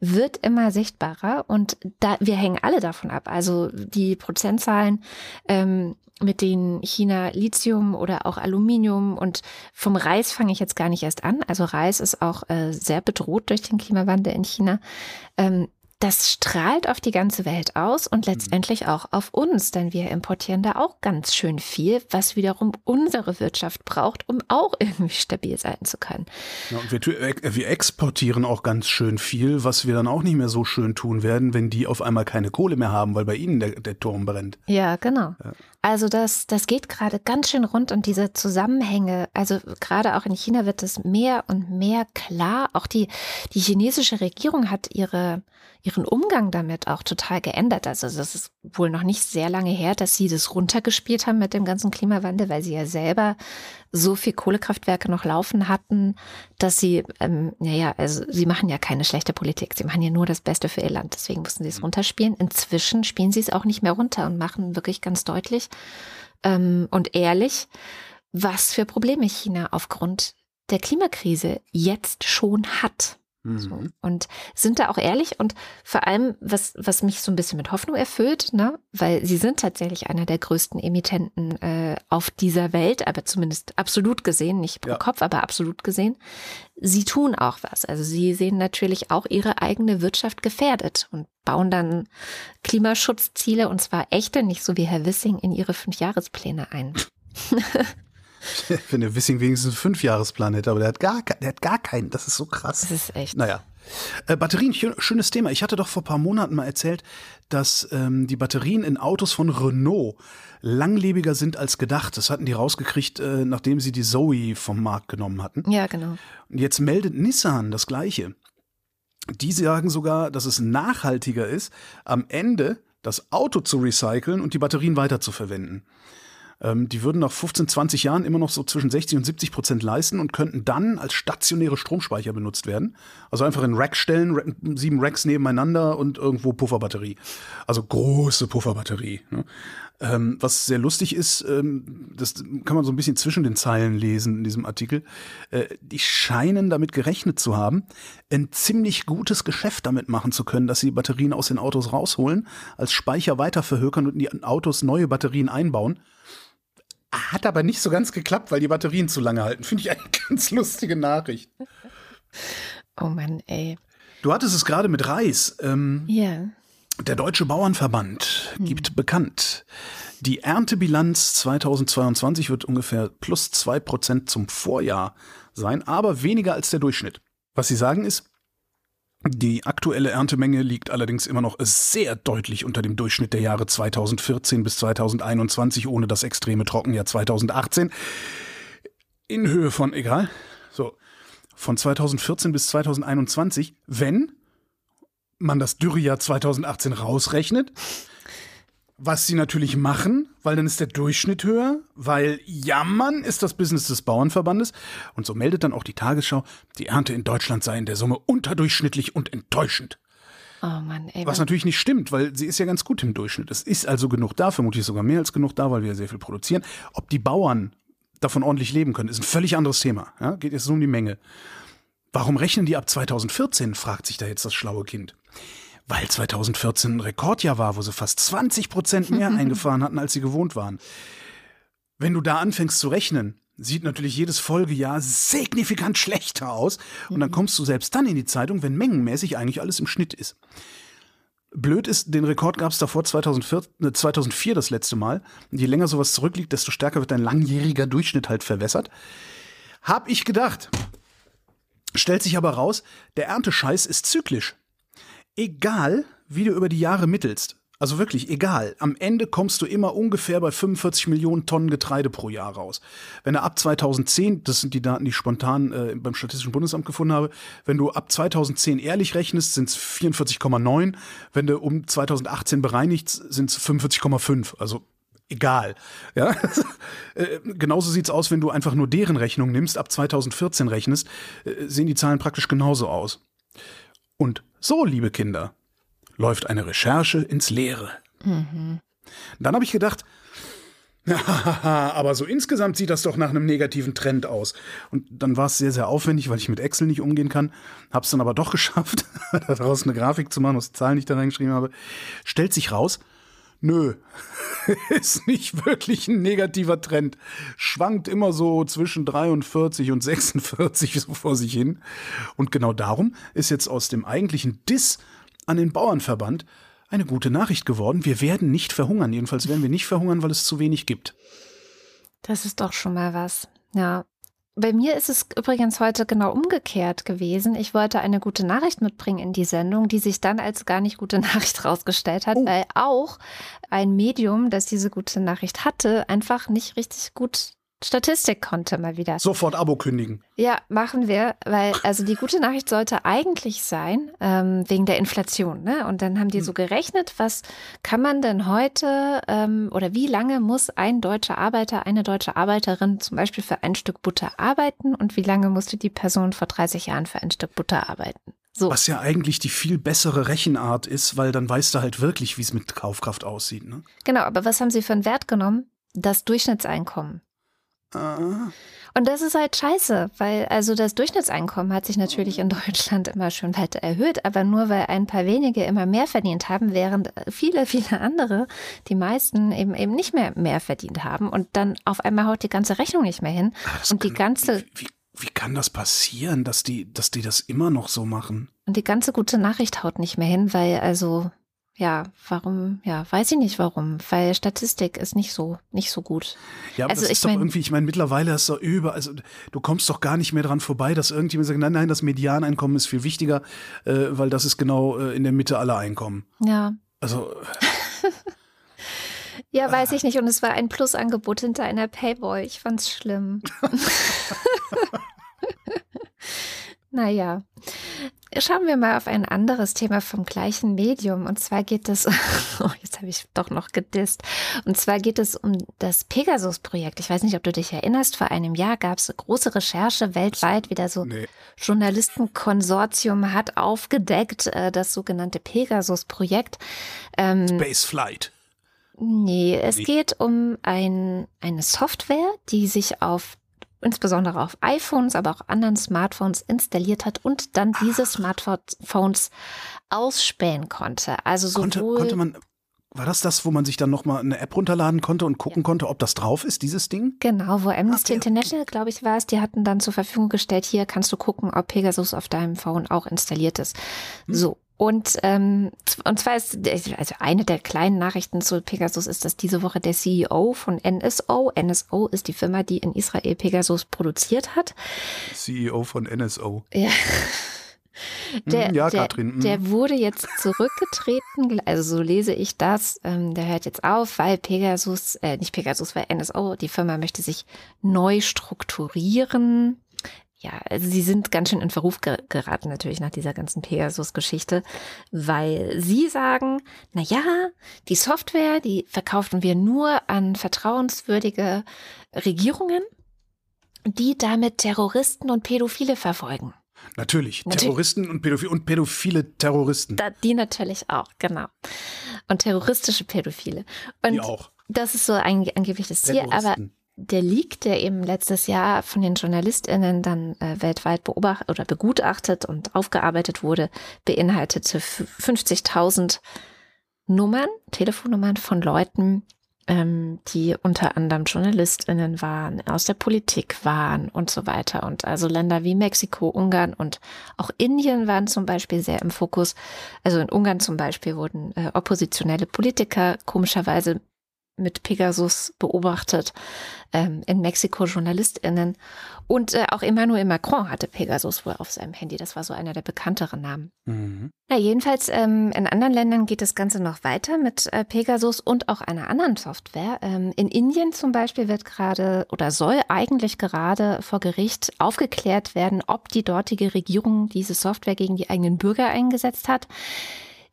Speaker 1: wird immer sichtbarer und da, wir hängen alle davon ab. Also die Prozentzahlen, ähm, mit denen China Lithium oder auch Aluminium und vom Reis fange ich jetzt gar nicht erst an. Also Reis ist auch äh, sehr bedroht durch den Klimawandel in China. Ähm, das strahlt auf die ganze Welt aus und letztendlich auch auf uns, denn wir importieren da auch ganz schön viel, was wiederum unsere Wirtschaft braucht, um auch irgendwie stabil sein zu können.
Speaker 2: Ja, und wir, äh, wir exportieren auch ganz schön viel, was wir dann auch nicht mehr so schön tun werden, wenn die auf einmal keine Kohle mehr haben, weil bei ihnen der, der Turm brennt.
Speaker 1: Ja, genau. Also das, das geht gerade ganz schön rund und diese Zusammenhänge, also gerade auch in China wird es mehr und mehr klar. Auch die, die chinesische Regierung hat ihre, ihren Umgang damit auch total geändert. Also das ist wohl noch nicht sehr lange her, dass sie das runtergespielt haben mit dem ganzen Klimawandel, weil sie ja selber so viel Kohlekraftwerke noch laufen hatten, dass sie, ähm, naja, also sie machen ja keine schlechte Politik, sie machen ja nur das Beste für ihr Land, deswegen mussten sie es runterspielen. Inzwischen spielen sie es auch nicht mehr runter und machen wirklich ganz deutlich ähm, und ehrlich, was für Probleme China aufgrund der Klimakrise jetzt schon hat. So.
Speaker 2: Mhm.
Speaker 1: Und sind da auch ehrlich und vor allem, was, was mich so ein bisschen mit Hoffnung erfüllt, ne, weil sie sind tatsächlich einer der größten Emittenten äh, auf dieser Welt, aber zumindest absolut gesehen, nicht pro
Speaker 2: Ja.
Speaker 1: Kopf, aber absolut gesehen. Sie tun auch was. Also sie sehen natürlich auch ihre eigene Wirtschaft gefährdet und bauen dann Klimaschutzziele und zwar echte, nicht so wie Herr Wissing in ihre Fünfjahrespläne ein.
Speaker 2: Wenn der Wissing wenigstens einen Fünfjahresplan hätte, aber der hat gar, der hat gar keinen. Das ist so krass.
Speaker 1: Das ist echt.
Speaker 2: Naja. Äh, Batterien, schön- schönes Thema. Ich hatte doch vor ein paar Monaten mal erzählt, dass ähm, die Batterien in Autos von Renault langlebiger sind als gedacht. Das hatten die rausgekriegt, äh, nachdem sie die Zoe vom Markt genommen hatten.
Speaker 1: Ja, genau.
Speaker 2: Und jetzt meldet Nissan das Gleiche. Die sagen sogar, dass es nachhaltiger ist, am Ende das Auto zu recyceln und die Batterien weiterzuverwenden. Ähm, die würden nach 15, 20 Jahren immer noch so zwischen 60 und 70 Prozent leisten und könnten dann als stationäre Stromspeicher benutzt werden. Also einfach in Rack stellen, sieben Racks nebeneinander und irgendwo Pufferbatterie. Also große Pufferbatterie. Ne? Ähm, was sehr lustig ist, ähm, das kann man so ein bisschen zwischen den Zeilen lesen in diesem Artikel. Äh, die scheinen damit gerechnet zu haben, ein ziemlich gutes Geschäft damit machen zu können, dass sie Batterien aus den Autos rausholen, als Speicher weiter verhökern und in die Autos neue Batterien einbauen. Hat aber nicht so ganz geklappt, weil die Batterien zu lange halten. Finde ich eine ganz lustige Nachricht.
Speaker 1: Oh Mann, ey.
Speaker 2: Du hattest es gerade mit Reis. Ähm,
Speaker 1: Ja.
Speaker 2: Der Deutsche Bauernverband gibt bekannt, die Erntebilanz 2022 wird ungefähr plus zwei Prozent zum Vorjahr sein, aber weniger als der Durchschnitt. Was sie sagen ist, die aktuelle Erntemenge liegt allerdings immer noch sehr deutlich unter dem Durchschnitt der Jahre 2014 bis 2021, ohne das extreme Trockenjahr 2018. In Höhe von, egal, so, von 2014 bis 2021, wenn man das Dürrejahr 2018 rausrechnet, was sie natürlich machen, weil dann ist der Durchschnitt höher, weil jammern ist das Business des Bauernverbandes und so meldet dann auch die Tagesschau, die Ernte in Deutschland sei in der Summe unterdurchschnittlich und enttäuschend.
Speaker 1: Oh Mann, ey.
Speaker 2: Was natürlich nicht stimmt, weil sie ist ja ganz gut im Durchschnitt. Es ist also genug da, vermutlich sogar mehr als genug da, weil wir ja sehr viel produzieren. Ob die Bauern davon ordentlich leben können, ist ein völlig anderes Thema. Ja, geht jetzt nur um die Menge. Warum rechnen die ab 2014, fragt sich da jetzt das schlaue Kind. Weil 2014 ein Rekordjahr war, wo sie fast 20 Prozent mehr eingefahren hatten, als sie gewohnt waren. Wenn du da anfängst zu rechnen, sieht natürlich jedes Folgejahr signifikant schlechter aus. Und dann kommst du selbst dann in die Zeitung, wenn mengenmäßig eigentlich alles im Schnitt ist. Blöd ist, den Rekord gab es davor 2004, äh, 2004 das letzte Mal. Und je länger sowas zurückliegt, desto stärker wird dein langjähriger Durchschnitt halt verwässert. Hab ich gedacht. Stellt sich aber raus, der Erntescheiß ist zyklisch. Egal, wie du über die Jahre mittelst. Also wirklich, egal. Am Ende kommst du immer ungefähr bei 45 Millionen Tonnen Getreide pro Jahr raus. Wenn du ab 2010, das sind die Daten, die ich spontan äh, beim Statistischen Bundesamt gefunden habe, wenn du ab 2010 ehrlich rechnest, sind es 44,9. Wenn du um 2018 bereinigst, sind es 45,5. Also egal. Ja? Äh, genauso sieht's aus, wenn du einfach nur deren Rechnung nimmst, ab 2014 rechnest, äh, sehen die Zahlen praktisch genauso aus. Und so, liebe Kinder, läuft eine Recherche ins Leere. Dann habe ich gedacht, aber so insgesamt sieht das doch nach einem negativen Trend aus. Und dann war es sehr, sehr aufwendig, weil ich mit Excel nicht umgehen kann. Hab's dann aber doch geschafft, daraus eine Grafik zu machen, was die Zahlen, die ich da reingeschrieben habe. Stellt sich raus, nö, ist nicht wirklich ein negativer Trend. Schwankt immer so zwischen 43 und 46 so vor sich hin. Und genau darum ist jetzt aus dem eigentlichen Diss an den Bauernverband eine gute Nachricht geworden. Wir werden nicht verhungern. Jedenfalls werden wir nicht verhungern, weil es zu wenig gibt.
Speaker 1: Das ist doch schon mal was. Ja. Bei mir ist es übrigens heute genau umgekehrt gewesen. Ich wollte eine gute Nachricht mitbringen in die Sendung, die sich dann als gar nicht gute Nachricht rausgestellt hat,
Speaker 2: Oh.
Speaker 1: weil auch ein Medium, das diese gute Nachricht hatte, einfach nicht richtig gut Statistik konnte mal wieder.
Speaker 2: Sofort Abo kündigen.
Speaker 1: Ja, machen wir, weil also die gute Nachricht sollte eigentlich sein, ähm, wegen der Inflation. Ne? Und dann haben die so gerechnet, was kann man denn heute ähm, oder wie lange muss ein deutscher Arbeiter, eine deutsche Arbeiterin zum Beispiel für ein Stück Butter arbeiten und wie lange musste die Person vor 30 Jahren für ein Stück Butter arbeiten? So.
Speaker 2: Was ja eigentlich die viel bessere Rechenart ist, weil dann weißt du halt wirklich, wie es mit Kaufkraft aussieht. Ne?
Speaker 1: Genau, aber was haben sie für einen Wert genommen? Das Durchschnittseinkommen.
Speaker 2: Ah.
Speaker 1: Und das ist halt scheiße, weil also das Durchschnittseinkommen hat sich natürlich in Deutschland immer schon weiter erhöht, aber nur weil ein paar wenige immer mehr verdient haben, während viele, viele andere, die meisten eben eben nicht mehr mehr verdient haben und dann auf einmal haut die ganze Rechnung nicht mehr hin
Speaker 2: Ah, das
Speaker 1: und die
Speaker 2: kann-
Speaker 1: ganze
Speaker 2: Wie, wie kann das passieren, dass die, dass die das immer noch so machen?
Speaker 1: und die ganze gute Nachricht haut nicht mehr hin, weil also ja, warum? Ja, weiß ich nicht warum, weil Statistik ist nicht so nicht so gut.
Speaker 2: Ja, aber
Speaker 1: Also
Speaker 2: das
Speaker 1: ich
Speaker 2: ist doch
Speaker 1: mein-
Speaker 2: irgendwie, ich meine, mittlerweile ist doch über, also du kommst doch gar nicht mehr dran vorbei, dass irgendjemand sagt, nein, nein, das Medianeinkommen ist viel wichtiger, äh, weil das ist genau äh, in der Mitte aller Einkommen.
Speaker 1: Ja,
Speaker 2: Also,
Speaker 1: Ja, weiß ich nicht. Und es war ein Plusangebot hinter einer Payboy. Ich fand's schlimm. naja. Schauen wir mal auf ein anderes Thema vom gleichen Medium. Und zwar geht es, oh, jetzt habe ich doch noch gedisst. Und zwar geht es um das Pegasus-Projekt. Ich weiß nicht, ob du dich erinnerst. Vor einem Jahr gab es eine große Recherche weltweit, wieder so
Speaker 2: nee.
Speaker 1: Journalistenkonsortium hat aufgedeckt, äh, das sogenannte Pegasus-Projekt. Ähm,
Speaker 2: Space Flight.
Speaker 1: Nee, es geht um ein, eine Software, die sich auf insbesondere auf iPhones, aber auch anderen Smartphones installiert hat und dann diese Smartphones ausspähen konnte. Also sowohl
Speaker 2: konnte, konnte man war das das, wo man sich dann nochmal eine App runterladen konnte und gucken ja. konnte, ob das drauf ist, dieses Ding?
Speaker 1: Genau, wo Amnesty okay. International, glaube ich, war es, die hatten dann zur Verfügung gestellt, hier kannst du gucken, ob Pegasus auf deinem Phone auch installiert ist. Hm. So. Und, ähm, und zwar ist, also eine der kleinen Nachrichten zu Pegasus ist, dass diese Woche der CEO von NSO, NSO ist die Firma, die in Israel Pegasus produziert hat.
Speaker 2: CEO von NSO.
Speaker 1: Ja. Der,
Speaker 2: hm, ja,
Speaker 1: der.
Speaker 2: Hm.
Speaker 1: Der wurde jetzt zurückgetreten, also so lese ich das. Ähm, der hört jetzt auf, weil Pegasus, äh, nicht Pegasus, weil NSO, die Firma möchte sich neu strukturieren. Ja, also sie sind ganz schön in Verruf geraten natürlich nach dieser ganzen Pegasus-Geschichte, weil sie sagen, na ja, die Software, die verkaufen wir nur an vertrauenswürdige Regierungen, die damit Terroristen und Pädophile verfolgen.
Speaker 2: Natürlich, natürlich. Terroristen und, Pädophile und pädophile Terroristen.
Speaker 1: Da, die natürlich auch, genau. Und terroristische Pädophile. Und
Speaker 2: die auch.
Speaker 1: Das ist so ein, angeblich das Ziel, aber der Leak, der eben letztes Jahr von den JournalistInnen dann äh, weltweit beobachtet oder begutachtet und aufgearbeitet wurde, beinhaltete 50.000 Nummern, Telefonnummern von Leuten, ähm, die unter anderem JournalistInnen waren, aus der Politik waren und so weiter. Und also Länder wie Mexiko, Ungarn und auch Indien waren zum Beispiel sehr im Fokus. Also in Ungarn zum Beispiel wurden äh, oppositionelle Politiker komischerweise mit Pegasus beobachtet, ähm, in Mexiko JournalistInnen. Und äh, auch Emmanuel Macron hatte Pegasus wohl auf seinem Handy. Das war so einer der bekannteren Namen. Mhm. Na, jedenfalls ähm, in anderen Ländern geht das Ganze noch weiter mit äh, Pegasus und auch einer anderen Software. Ähm, in Indien zum Beispiel wird gerade oder soll eigentlich gerade vor Gericht aufgeklärt werden, ob die dortige Regierung diese Software gegen die eigenen Bürger eingesetzt hat.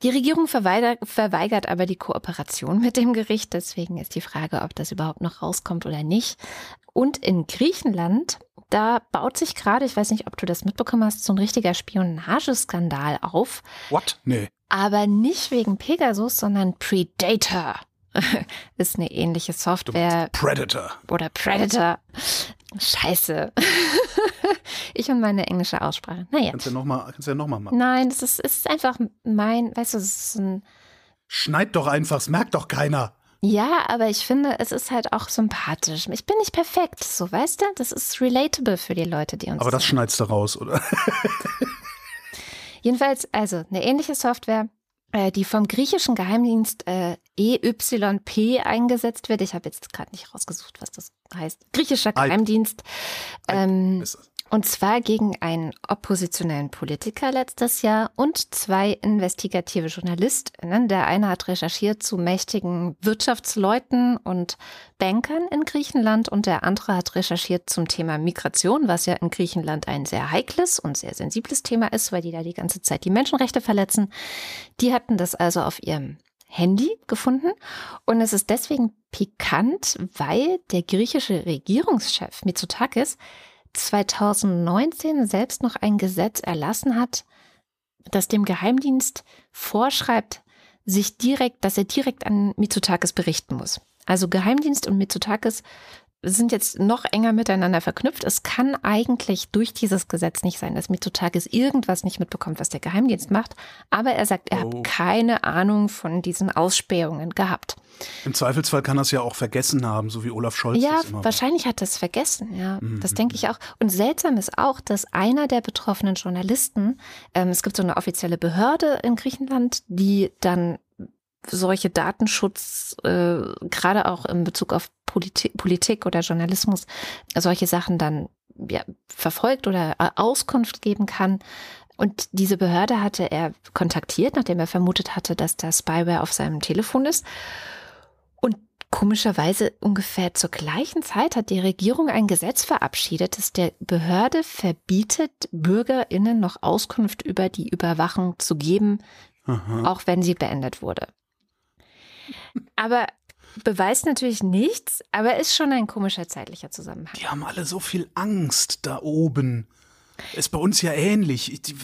Speaker 1: Die Regierung verweigert, verweigert aber die Kooperation mit dem Gericht. Deswegen ist die Frage, ob das überhaupt noch rauskommt oder nicht. Und in Griechenland, da baut sich gerade, ich weiß nicht, ob du das mitbekommen hast, so ein richtiger Spionageskandal auf.
Speaker 2: What? Nee.
Speaker 1: Aber nicht wegen Pegasus, sondern Predator. ist eine ähnliche Software.
Speaker 2: Predator.
Speaker 1: Oder Predator. Scheiße. ich und meine englische Aussprache. Naja.
Speaker 2: Kannst du ja nochmal ja noch machen.
Speaker 1: Nein, das ist, ist einfach mein, weißt du, es ist ein.
Speaker 2: Schneid doch einfach, es merkt doch keiner.
Speaker 1: Ja, aber ich finde, es ist halt auch sympathisch. Ich bin nicht perfekt, so weißt du? Das ist relatable für die Leute, die uns.
Speaker 2: Aber das sehen. schneidest du raus, oder?
Speaker 1: Jedenfalls, also eine ähnliche Software, äh, die vom griechischen Geheimdienst äh, EYP eingesetzt wird. Ich habe jetzt gerade nicht rausgesucht, was das heißt. Griechischer Geheimdienst. Ähm, und zwar gegen einen oppositionellen Politiker letztes Jahr und zwei investigative JournalistInnen. Der eine hat recherchiert zu mächtigen Wirtschaftsleuten und Bankern in Griechenland und der andere hat recherchiert zum Thema Migration, was ja in Griechenland ein sehr heikles und sehr sensibles Thema ist, weil die da die ganze Zeit die Menschenrechte verletzen. Die hatten das also auf ihrem Handy gefunden. Und es ist deswegen pikant, weil der griechische Regierungschef Mitsotakis 2019 selbst noch ein Gesetz erlassen hat, das dem Geheimdienst vorschreibt, sich direkt, dass er direkt an Mitsotakis berichten muss. Also Geheimdienst und Mitsotakis sind jetzt noch enger miteinander verknüpft. Es kann eigentlich durch dieses Gesetz nicht sein, dass Mitsotakis irgendwas nicht mitbekommt, was der Geheimdienst macht. Aber er sagt, er oh. hat keine Ahnung von diesen Ausspähungen gehabt.
Speaker 2: Im Zweifelsfall kann er es ja auch vergessen haben, so wie Olaf Scholz.
Speaker 1: Ja, wahrscheinlich hat er es vergessen, ja. Mhm. Das denke ich auch. Und seltsam ist auch, dass einer der betroffenen Journalisten, ähm, es gibt so eine offizielle Behörde in Griechenland, die dann solche Datenschutz, äh, gerade auch in Bezug auf Politik, Politik oder Journalismus, solche Sachen dann ja, verfolgt oder äh, Auskunft geben kann. Und diese Behörde hatte er kontaktiert, nachdem er vermutet hatte, dass da Spyware auf seinem Telefon ist. Und komischerweise ungefähr zur gleichen Zeit hat die Regierung ein Gesetz verabschiedet, das der Behörde verbietet, BürgerInnen noch Auskunft über die Überwachung zu geben, Aha. auch wenn sie beendet wurde. Aber beweist natürlich nichts, aber ist schon ein komischer zeitlicher Zusammenhang.
Speaker 2: Die haben alle so viel Angst da oben. Ist bei uns ja ähnlich. Ich, die,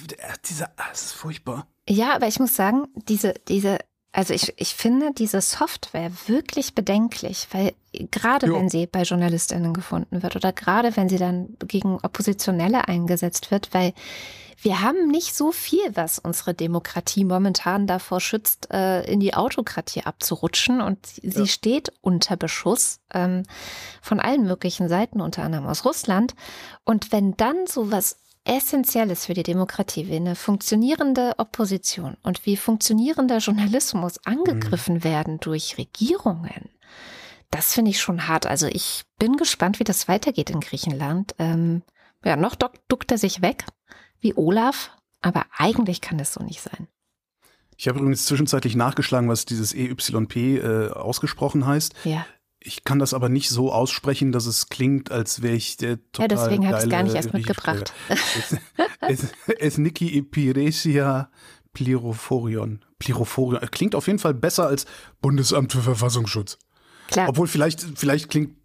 Speaker 2: diese, ah, das ist furchtbar.
Speaker 1: Ja, aber ich muss sagen, diese, diese Also ich, ich finde diese Software wirklich bedenklich, weil gerade
Speaker 2: Ja.
Speaker 1: wenn sie bei JournalistInnen gefunden wird oder gerade wenn sie dann gegen Oppositionelle eingesetzt wird, weil wir haben nicht so viel, was unsere Demokratie momentan davor schützt, äh, in die Autokratie abzurutschen. Und sie
Speaker 2: Ja.
Speaker 1: steht unter Beschuss ähm, von allen möglichen Seiten, unter anderem aus Russland. Und wenn dann so was Essentielles für die Demokratie, wie eine funktionierende Opposition und wie funktionierender Journalismus angegriffen werden durch Regierungen, das finde ich schon hart. Also ich bin gespannt, wie das weitergeht in Griechenland. Ähm, ja, noch duck, duckt er sich weg, wie Olaf, aber eigentlich kann das so nicht sein.
Speaker 2: Ich habe übrigens zwischenzeitlich nachgeschlagen, was dieses EYP äh, ausgesprochen heißt.
Speaker 1: Ja,
Speaker 2: Ich kann das aber nicht so aussprechen, dass es klingt, als wäre ich der total
Speaker 1: ja deswegen habe ich es gar nicht erst mitgebracht.
Speaker 2: Es, es Niki Epiresia Pliroforion. Pliroforion. Klingt auf jeden Fall besser als Bundesamt für Verfassungsschutz.
Speaker 1: Klar,
Speaker 2: Obwohl vielleicht, vielleicht klingt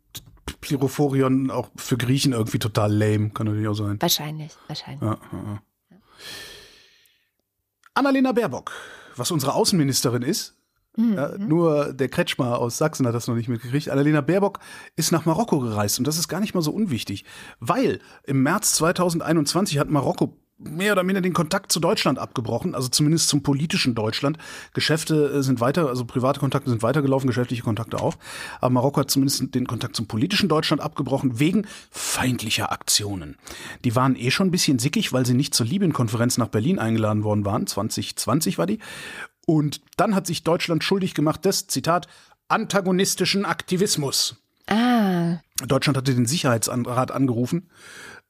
Speaker 2: Pliroforion auch für Griechen irgendwie total lame. Kann natürlich auch sein.
Speaker 1: wahrscheinlich, wahrscheinlich.
Speaker 2: Ja, ja, ja. Annalena Baerbock, was unsere Außenministerin ist,
Speaker 1: Mhm.
Speaker 2: ja, nur der Kretschmer aus Sachsen hat das noch nicht mitgekriegt. Annalena Baerbock ist nach Marokko gereist und das ist gar nicht mal so unwichtig, weil im März 2021 hat Marokko mehr oder minder den Kontakt zu Deutschland abgebrochen, also zumindest zum politischen Deutschland. Geschäfte äh, sind weiter, also private Kontakte sind weitergelaufen, geschäftliche Kontakte auch. Aber Marokko hat zumindest den Kontakt zum politischen Deutschland abgebrochen, wegen feindlicher Aktionen. Die waren eh schon ein bisschen sickig, weil sie nicht zur Libyen-Konferenz nach Berlin eingeladen worden waren. 2020 war die. Und dann hat sich Deutschland schuldig gemacht des, Zitat, antagonistischen Aktivismus.
Speaker 1: Ah,
Speaker 2: Deutschland hatte den Sicherheitsrat angerufen.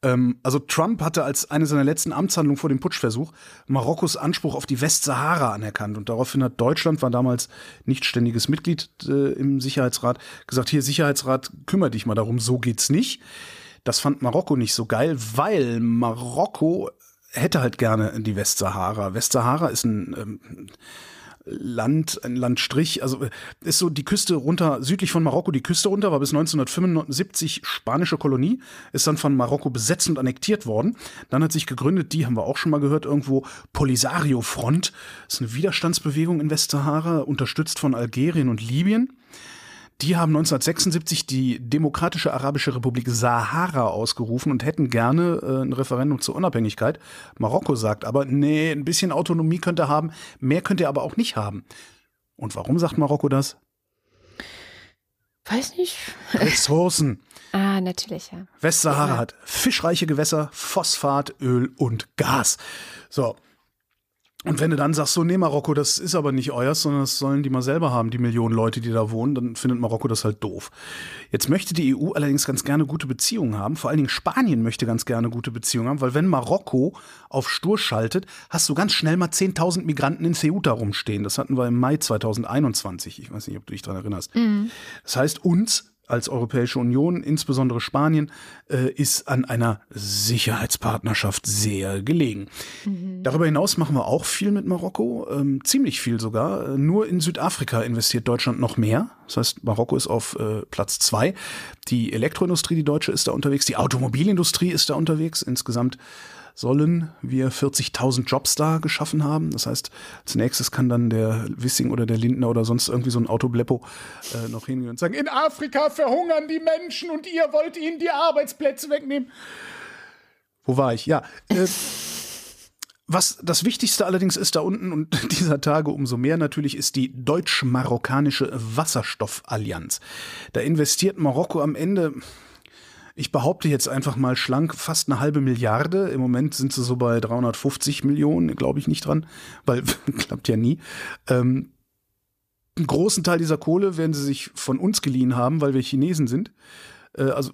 Speaker 2: Ähm, also Trump hatte als eine seiner letzten Amtshandlungen vor dem Putschversuch Marokkos Anspruch auf die Westsahara anerkannt. Und daraufhin hat Deutschland, war damals nicht ständiges Mitglied äh, im Sicherheitsrat, gesagt, hier Sicherheitsrat, kümmere dich mal darum, so geht's nicht. Das fand Marokko nicht so geil, weil Marokko hätte halt gerne die Westsahara. Westsahara ist ein ähm, Land, ein Landstrich, also äh, ist so die Küste runter, südlich von Marokko, die Küste runter, war bis 1975 spanische Kolonie, ist dann von Marokko besetzt und annektiert worden. Dann hat sich gegründet, die haben wir auch schon mal gehört, irgendwo Polisario Front. Das ist eine Widerstandsbewegung in Westsahara, unterstützt von Algerien und Libyen. Die haben 1976 die Demokratische Arabische Republik Sahara ausgerufen und hätten gerne äh, ein Referendum zur Unabhängigkeit. Marokko sagt aber, nee, ein bisschen Autonomie könnt ihr haben, mehr könnt ihr aber auch nicht haben. Und warum sagt Marokko das?
Speaker 1: weiß nicht.
Speaker 2: Ressourcen.
Speaker 1: Ah, natürlich, ja.
Speaker 2: Westsahara
Speaker 1: Ja.
Speaker 2: hat fischreiche Gewässer, Phosphat, Öl und Gas. So. Und wenn du dann sagst, so, nee, Marokko, das ist aber nicht euers, sondern das sollen die mal selber haben, die Millionen Leute, die da wohnen, dann findet Marokko das halt doof. Jetzt möchte die EU allerdings ganz gerne gute Beziehungen haben. Vor allen Dingen Spanien möchte ganz gerne gute Beziehungen haben, weil wenn Marokko auf Stur schaltet, hast du ganz schnell mal 10.000 Migranten in Ceuta rumstehen. Das hatten wir im Mai 2021. Ich weiß nicht, ob du dich daran erinnerst. Das heißt, uns als Europäische Union, insbesondere Spanien, äh, ist an einer Sicherheitspartnerschaft sehr gelegen. Darüber hinaus machen wir auch viel mit Marokko, ähm, ziemlich viel sogar. Nur in Südafrika investiert Deutschland noch mehr. Das heißt, Marokko ist auf äh, Platz zwei. Die Elektroindustrie, die deutsche, ist da unterwegs. Die Automobilindustrie ist da unterwegs. Insgesamt sollen wir 40.000 Jobs da geschaffen haben. Das heißt, als nächstes kann dann der Wissing oder der Lindner oder sonst irgendwie so ein Autobleppo äh, noch hingehen und sagen, in Afrika verhungern die Menschen und ihr wollt ihnen die Arbeitsplätze wegnehmen. Wo war ich? Ja. Äh, was das Wichtigste allerdings ist da unten und dieser Tage umso mehr natürlich ist die deutsch-marokkanische Wasserstoffallianz. Da investiert Marokko am Ende ich behaupte jetzt einfach mal schlank fast eine halbe Milliarde. Im Moment sind sie so bei 350 Millionen, glaube ich nicht dran, weil klappt ja nie. Ähm, einen großen Teil dieser Kohle werden sie sich von uns geliehen haben, weil wir Chinesen sind. Äh, also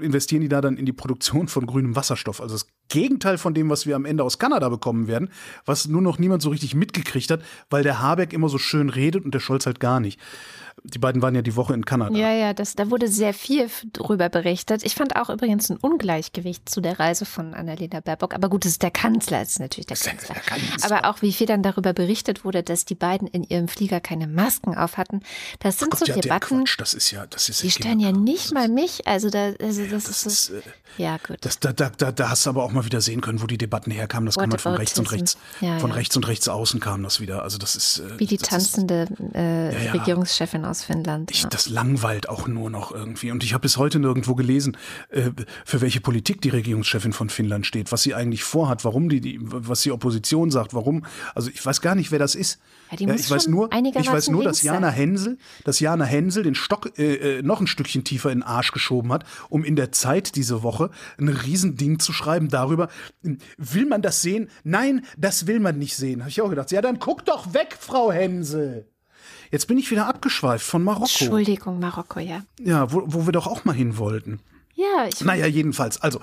Speaker 2: investieren die da dann in die Produktion von grünem Wasserstoff. Also das Gegenteil von dem, was wir am Ende aus Kanada bekommen werden, was nur noch niemand so richtig mitgekriegt hat, weil der Habeck immer so schön redet und der Scholz halt gar nicht. Die beiden waren ja die Woche in Kanada.
Speaker 1: Ja, ja, das, da wurde sehr viel drüber berichtet. Ich fand auch übrigens ein Ungleichgewicht zu der Reise von Annalena Baerbock. Aber gut, es ist der Kanzler, es ist natürlich der Kanzler.
Speaker 2: der Kanzler.
Speaker 1: Aber auch wie viel dann darüber berichtet wurde, dass die beiden in ihrem Flieger keine Masken auf hatten. Das sind
Speaker 2: Gott,
Speaker 1: so
Speaker 2: ja,
Speaker 1: Debatten,
Speaker 2: Quatsch, das ist ja, das ist
Speaker 1: die
Speaker 2: ja
Speaker 1: stören ja nicht mal mich. Also da, also das,
Speaker 2: Das
Speaker 1: ist,
Speaker 2: ist, äh,
Speaker 1: ja gut.
Speaker 2: das, da, da, da, da hast du aber auch mal wieder sehen können, wo die Debatten herkamen. Das kam halt von rechts und rechts,
Speaker 1: Ja,
Speaker 2: von
Speaker 1: ja.
Speaker 2: rechts und rechts außen kam das wieder. Also das ist äh,
Speaker 1: Wie die tanzende äh,
Speaker 2: Ja.
Speaker 1: Regierungschefin aus Finnland.
Speaker 2: Ich, das langweilt auch nur noch irgendwie. Und ich habe bis heute nirgendwo gelesen, äh, für welche Politik die Regierungschefin von Finnland steht, was sie eigentlich vorhat, warum die, die was die Opposition sagt, warum. Also ich weiß gar nicht, wer das ist.
Speaker 1: Ja,
Speaker 2: ich weiß nur, ich weiß nur, dass Jana
Speaker 1: sein.
Speaker 2: Hensel, dass Jana Hensel den Stock äh, äh, noch ein Stückchen tiefer in den Arsch geschoben hat, um in der Zeit diese Woche ein Riesending zu schreiben darüber. Will man das sehen? Nein, das will man nicht sehen. Habe ich auch gedacht. Ja, dann guck doch weg, Frau Hensel. Jetzt bin ich wieder abgeschweift von Marokko.
Speaker 1: Entschuldigung, Marokko, ja.
Speaker 2: Ja, wo, wo wir doch auch mal hin wollten.
Speaker 1: Ja, ich
Speaker 2: Naja, jedenfalls. Also,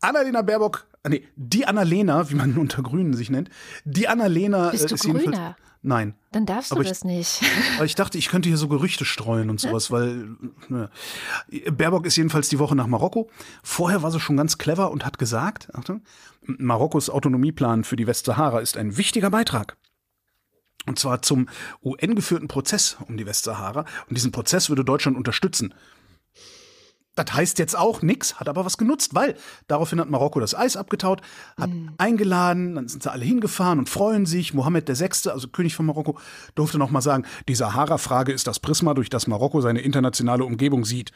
Speaker 2: Annalena Baerbock, nee, die Annalena, wie man unter Grünen sich nennt, die Annalena
Speaker 1: Bist
Speaker 2: äh,
Speaker 1: du
Speaker 2: ist jedenfalls. Nein.
Speaker 1: dann darfst
Speaker 2: aber
Speaker 1: du
Speaker 2: ich-
Speaker 1: das nicht.
Speaker 2: Aber ich dachte, ich könnte hier so Gerüchte streuen und sowas, weil ne. Baerbock ist jedenfalls die Woche nach Marokko. Vorher war sie schon ganz clever und hat gesagt, Achtung, Marokkos Autonomieplan für die Westsahara ist ein wichtiger Beitrag. Und zwar zum UN-geführten Prozess um die Westsahara. Und diesen Prozess würde Deutschland unterstützen. Das heißt jetzt auch nichts, hat aber was genutzt, weil daraufhin hat Marokko das Eis abgetaut, hat eingeladen, dann sind sie alle hingefahren und freuen sich. Mohammed VI., also König von Marokko, durfte noch mal sagen, die Sahara-Frage ist das Prisma, durch das Marokko seine internationale Umgebung sieht.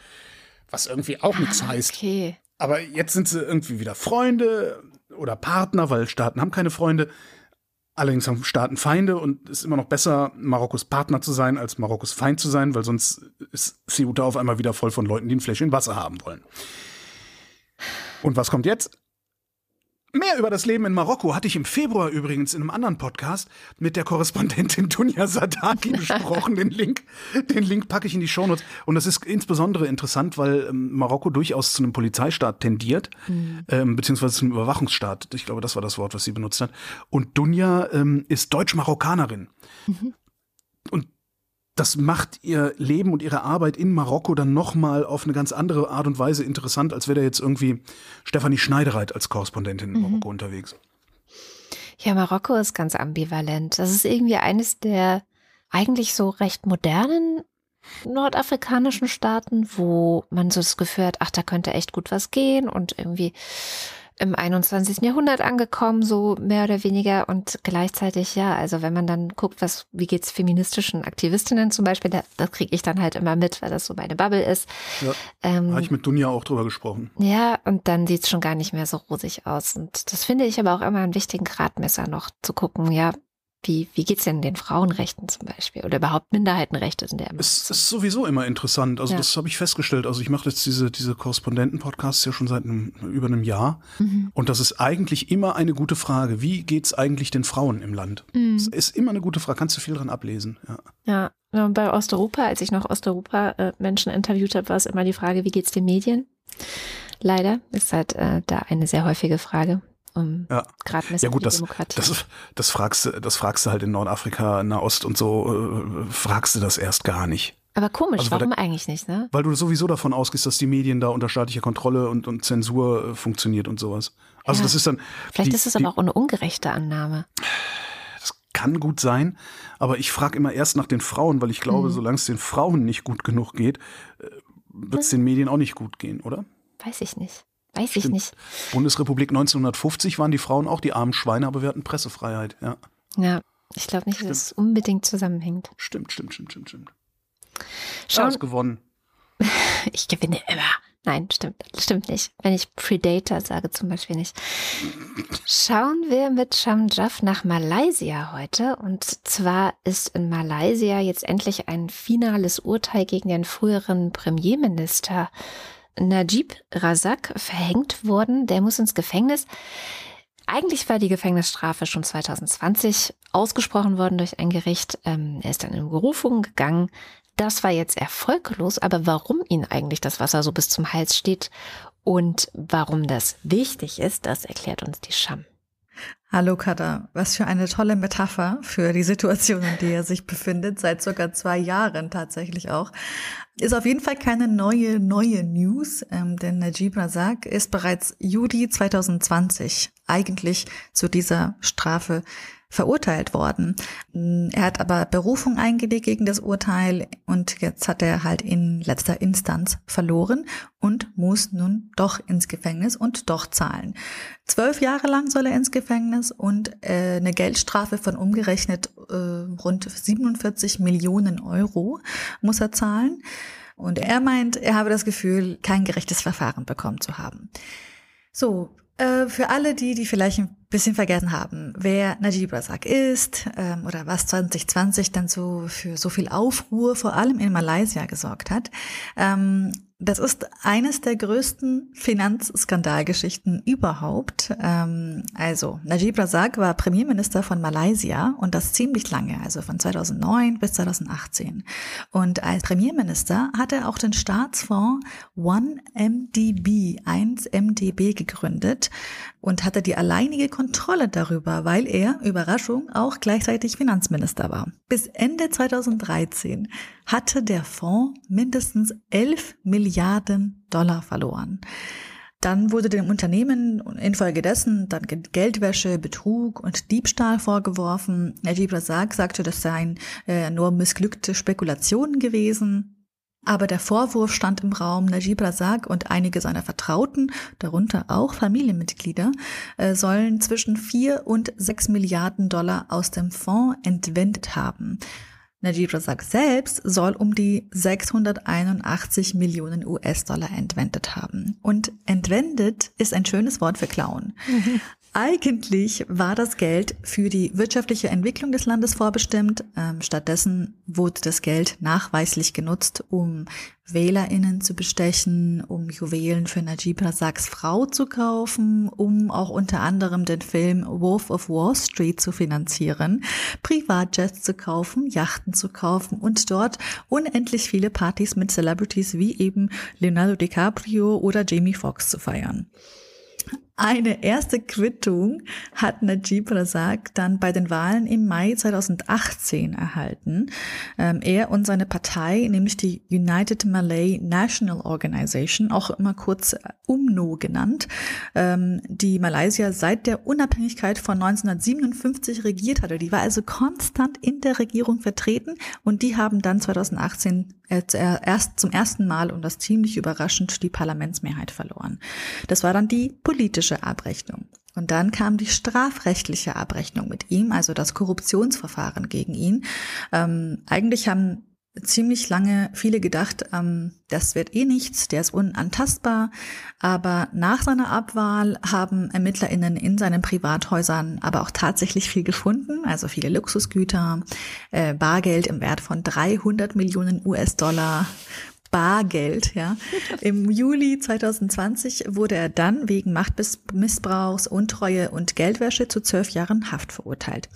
Speaker 2: Was irgendwie auch nichts heißt.
Speaker 1: Okay.
Speaker 2: Aber jetzt sind sie irgendwie wieder Freunde oder Partner, weil Staaten haben keine Freunde. Allerdings haben Staaten Feinde und es ist immer noch besser, Marokkos Partner zu sein, als Marokkos Feind zu sein, weil sonst ist Ceuta auf einmal wieder voll von Leuten, die ein Fläschchen Wasser haben wollen. Und was kommt jetzt? Mehr über das Leben in Marokko hatte ich im Februar übrigens in einem anderen Podcast mit der Korrespondentin Dunja Sadaki besprochen. Den Link, den Link packe ich in die Shownotes. Und das ist insbesondere interessant, weil ähm, Marokko durchaus zu einem Polizeistaat tendiert, ähm, beziehungsweise zu einem Überwachungsstaat. Ich glaube, das war das Wort, was sie benutzt hat. Und Dunja ähm, ist Deutsch-Marokkanerin. Und das macht ihr Leben und ihre Arbeit in Marokko dann nochmal auf eine ganz andere Art und Weise interessant, als wäre da jetzt irgendwie Stefanie Schneidereit als Korrespondentin in Marokko unterwegs.
Speaker 1: Ja, Marokko ist ganz ambivalent. Das ist irgendwie eines der eigentlich so recht modernen nordafrikanischen Staaten, wo man so das Gefühl hat, ach, da könnte echt gut was gehen und irgendwie im 21. Jahrhundert angekommen, so mehr oder weniger. Und gleichzeitig, ja, also wenn man dann guckt, was, wie geht's feministischen Aktivistinnen zum Beispiel, da, das kriege ich dann halt immer mit, weil das so meine Bubble ist.
Speaker 2: Ja,
Speaker 1: Ähm,
Speaker 2: Habe ich mit Dunja auch drüber gesprochen.
Speaker 1: ja, und dann sieht's schon gar nicht mehr so rosig aus. Und das finde ich aber auch immer einen wichtigen Gradmesser noch zu gucken, ja, wie, wie geht's denn den Frauenrechten zum Beispiel? Oder überhaupt Minderheitenrechte sind ja immer.
Speaker 2: Es ist sowieso immer interessant. Also
Speaker 1: Ja.
Speaker 2: das habe ich festgestellt. Also ich mache jetzt diese, diese Korrespondenten-Podcasts ja schon seit einem, über einem Jahr.
Speaker 1: Mhm.
Speaker 2: Und das ist eigentlich immer eine gute Frage. Wie geht's eigentlich den Frauen im Land?
Speaker 1: Mhm.
Speaker 2: Das ist immer eine gute Frage. Kannst du viel dran ablesen. Ja.
Speaker 1: Ja, bei Osteuropa, als ich noch Osteuropa-Menschen interviewt habe, war es immer die Frage, wie geht's den Medien? Leider ist halt äh, da eine sehr häufige Frage. Um
Speaker 2: Ja.
Speaker 1: Gradmesser
Speaker 2: Ja gut, das,
Speaker 1: Demokratie.
Speaker 2: das, das, fragst, du- das fragst du halt in Nordafrika, Nahost und so, äh, fragst du das erst gar nicht.
Speaker 1: aber komisch,
Speaker 2: also
Speaker 1: warum
Speaker 2: da-
Speaker 1: eigentlich nicht, ne?
Speaker 2: Weil du sowieso davon ausgehst, dass die Medien da unter staatlicher Kontrolle und, und Zensur äh, funktioniert und sowas. Also
Speaker 1: Ja.
Speaker 2: das ist dann.
Speaker 1: Vielleicht
Speaker 2: die,
Speaker 1: ist es
Speaker 2: die,
Speaker 1: aber auch eine ungerechte Annahme.
Speaker 2: Das kann gut sein, aber ich frage immer erst nach den Frauen, weil ich glaube,
Speaker 1: Mhm.
Speaker 2: solange es den Frauen nicht gut genug geht, wird es den Medien auch nicht gut gehen, oder?
Speaker 1: Weiß ich nicht. Weiß ich
Speaker 2: Stimmt.
Speaker 1: nicht.
Speaker 2: Bundesrepublik 1950 waren die Frauen auch die armen Schweine, aber wir hatten Pressefreiheit. Ja,
Speaker 1: Ja, ich glaube nicht, dass es unbedingt zusammenhängt.
Speaker 2: stimmt, stimmt, stimmt, stimmt, stimmt. Du
Speaker 1: Schauen,
Speaker 2: hast gewonnen.
Speaker 1: ich gewinne immer. Nein, stimmt, stimmt nicht. Wenn ich Predator sage, zum Beispiel nicht. Schauen wir mit Shamjaf nach Malaysia heute. Und zwar ist in Malaysia jetzt endlich ein finales Urteil gegen den früheren Premierminister Najib Razak verhängt worden. Der muss ins Gefängnis. Eigentlich war die Gefängnisstrafe schon 2020 ausgesprochen worden durch ein Gericht. Ähm, er ist dann in Berufung gegangen. Das war jetzt erfolglos, aber warum ihn eigentlich das Wasser so bis zum Hals steht und warum das wichtig ist, das erklärt uns die Scham.
Speaker 3: Hallo Kada, was für eine tolle Metapher für die Situation, in der er sich befindet, seit circa zwei Jahren tatsächlich auch. Ist auf jeden Fall keine neue, neue News, ähm, denn Najib Razak ist bereits Juli 2020 eigentlich zu dieser Strafe verurteilt worden. Er hat aber Berufung eingelegt gegen das Urteil und jetzt hat er halt in letzter Instanz verloren und muss nun doch ins Gefängnis und doch zahlen. Zwölf Jahre lang soll er ins Gefängnis und äh, eine Geldstrafe von umgerechnet äh, rund 47 Millionen Euro muss er zahlen. Und er meint, er habe das Gefühl, kein gerechtes Verfahren bekommen zu haben. So, äh, für alle die, die vielleicht ein bisschen vergessen haben, wer Najib Razak ist ähm, oder was 2020 dann so für so viel Aufruhr vor allem in Malaysia gesorgt hat. Ähm, das ist eines der größten Finanzskandalgeschichten überhaupt. Ähm, also Najib Razak war Premierminister von Malaysia und das ziemlich lange, also von 2009 bis 2018. Und als Premierminister hat er auch den Staatsfonds 1MDB, 1MDB gegründet und hatte die alleinige Kontrolle darüber, weil er, Überraschung, auch gleichzeitig Finanzminister war. Bis Ende 2013 hatte der Fonds mindestens 11 Milliarden Dollar verloren. Dann wurde dem Unternehmen infolgedessen dann Geldwäsche, Betrug und Diebstahl vorgeworfen. Najib Razak sagte, das seien äh, nur missglückte Spekulationen gewesen. Aber der Vorwurf stand im Raum, Najib Razak und einige seiner Vertrauten, darunter auch Familienmitglieder, äh, sollen zwischen vier und sechs Milliarden Dollar aus dem Fonds entwendet haben. Najib Razak selbst soll um die 681 Millionen US-Dollar entwendet haben. Und entwendet ist ein schönes Wort für. Mhm. Eigentlich war das Geld für die wirtschaftliche Entwicklung des Landes vorbestimmt. Ähm, stattdessen wurde das Geld nachweislich genutzt, um WählerInnen zu bestechen, um Juwelen für Najib Razaks Frau zu kaufen, um auch unter anderem den Film Wolf of Wall Street zu finanzieren, Privatjets zu kaufen, Yachten zu kaufen und dort unendlich viele Partys mit Celebrities wie eben Leonardo DiCaprio oder Jamie Foxx zu feiern. Eine erste Quittung hat Najib Razak dann bei den Wahlen im Mai 2018 erhalten. Ähm, er und seine Partei, nämlich die United Malay National Organization, auch immer kurz UMNO genannt, ähm, die Malaysia seit der Unabhängigkeit von 1957 regiert hatte. Die war also konstant in der Regierung vertreten und die haben dann 2018 äh, erst zum ersten Mal und das ziemlich überraschend die Parlamentsmehrheit verloren. Das war dann die politische Abrechnung. Und dann kam die strafrechtliche Abrechnung mit ihm, also das Korruptionsverfahren gegen ihn. Ähm, eigentlich haben ziemlich lange viele gedacht, ähm, das wird eh nichts, der ist unantastbar. Aber nach seiner Abwahl haben ErmittlerInnen in seinen Privathäusern aber auch tatsächlich viel gefunden, also viele Luxusgüter, äh, Bargeld im Wert von 300 Millionen US-Dollar, Bargeld, ja. Im Juli 2020 wurde er dann wegen Machtmissbrauchs, Untreue und Geldwäsche zu zwölf Jahren Haft verurteilt.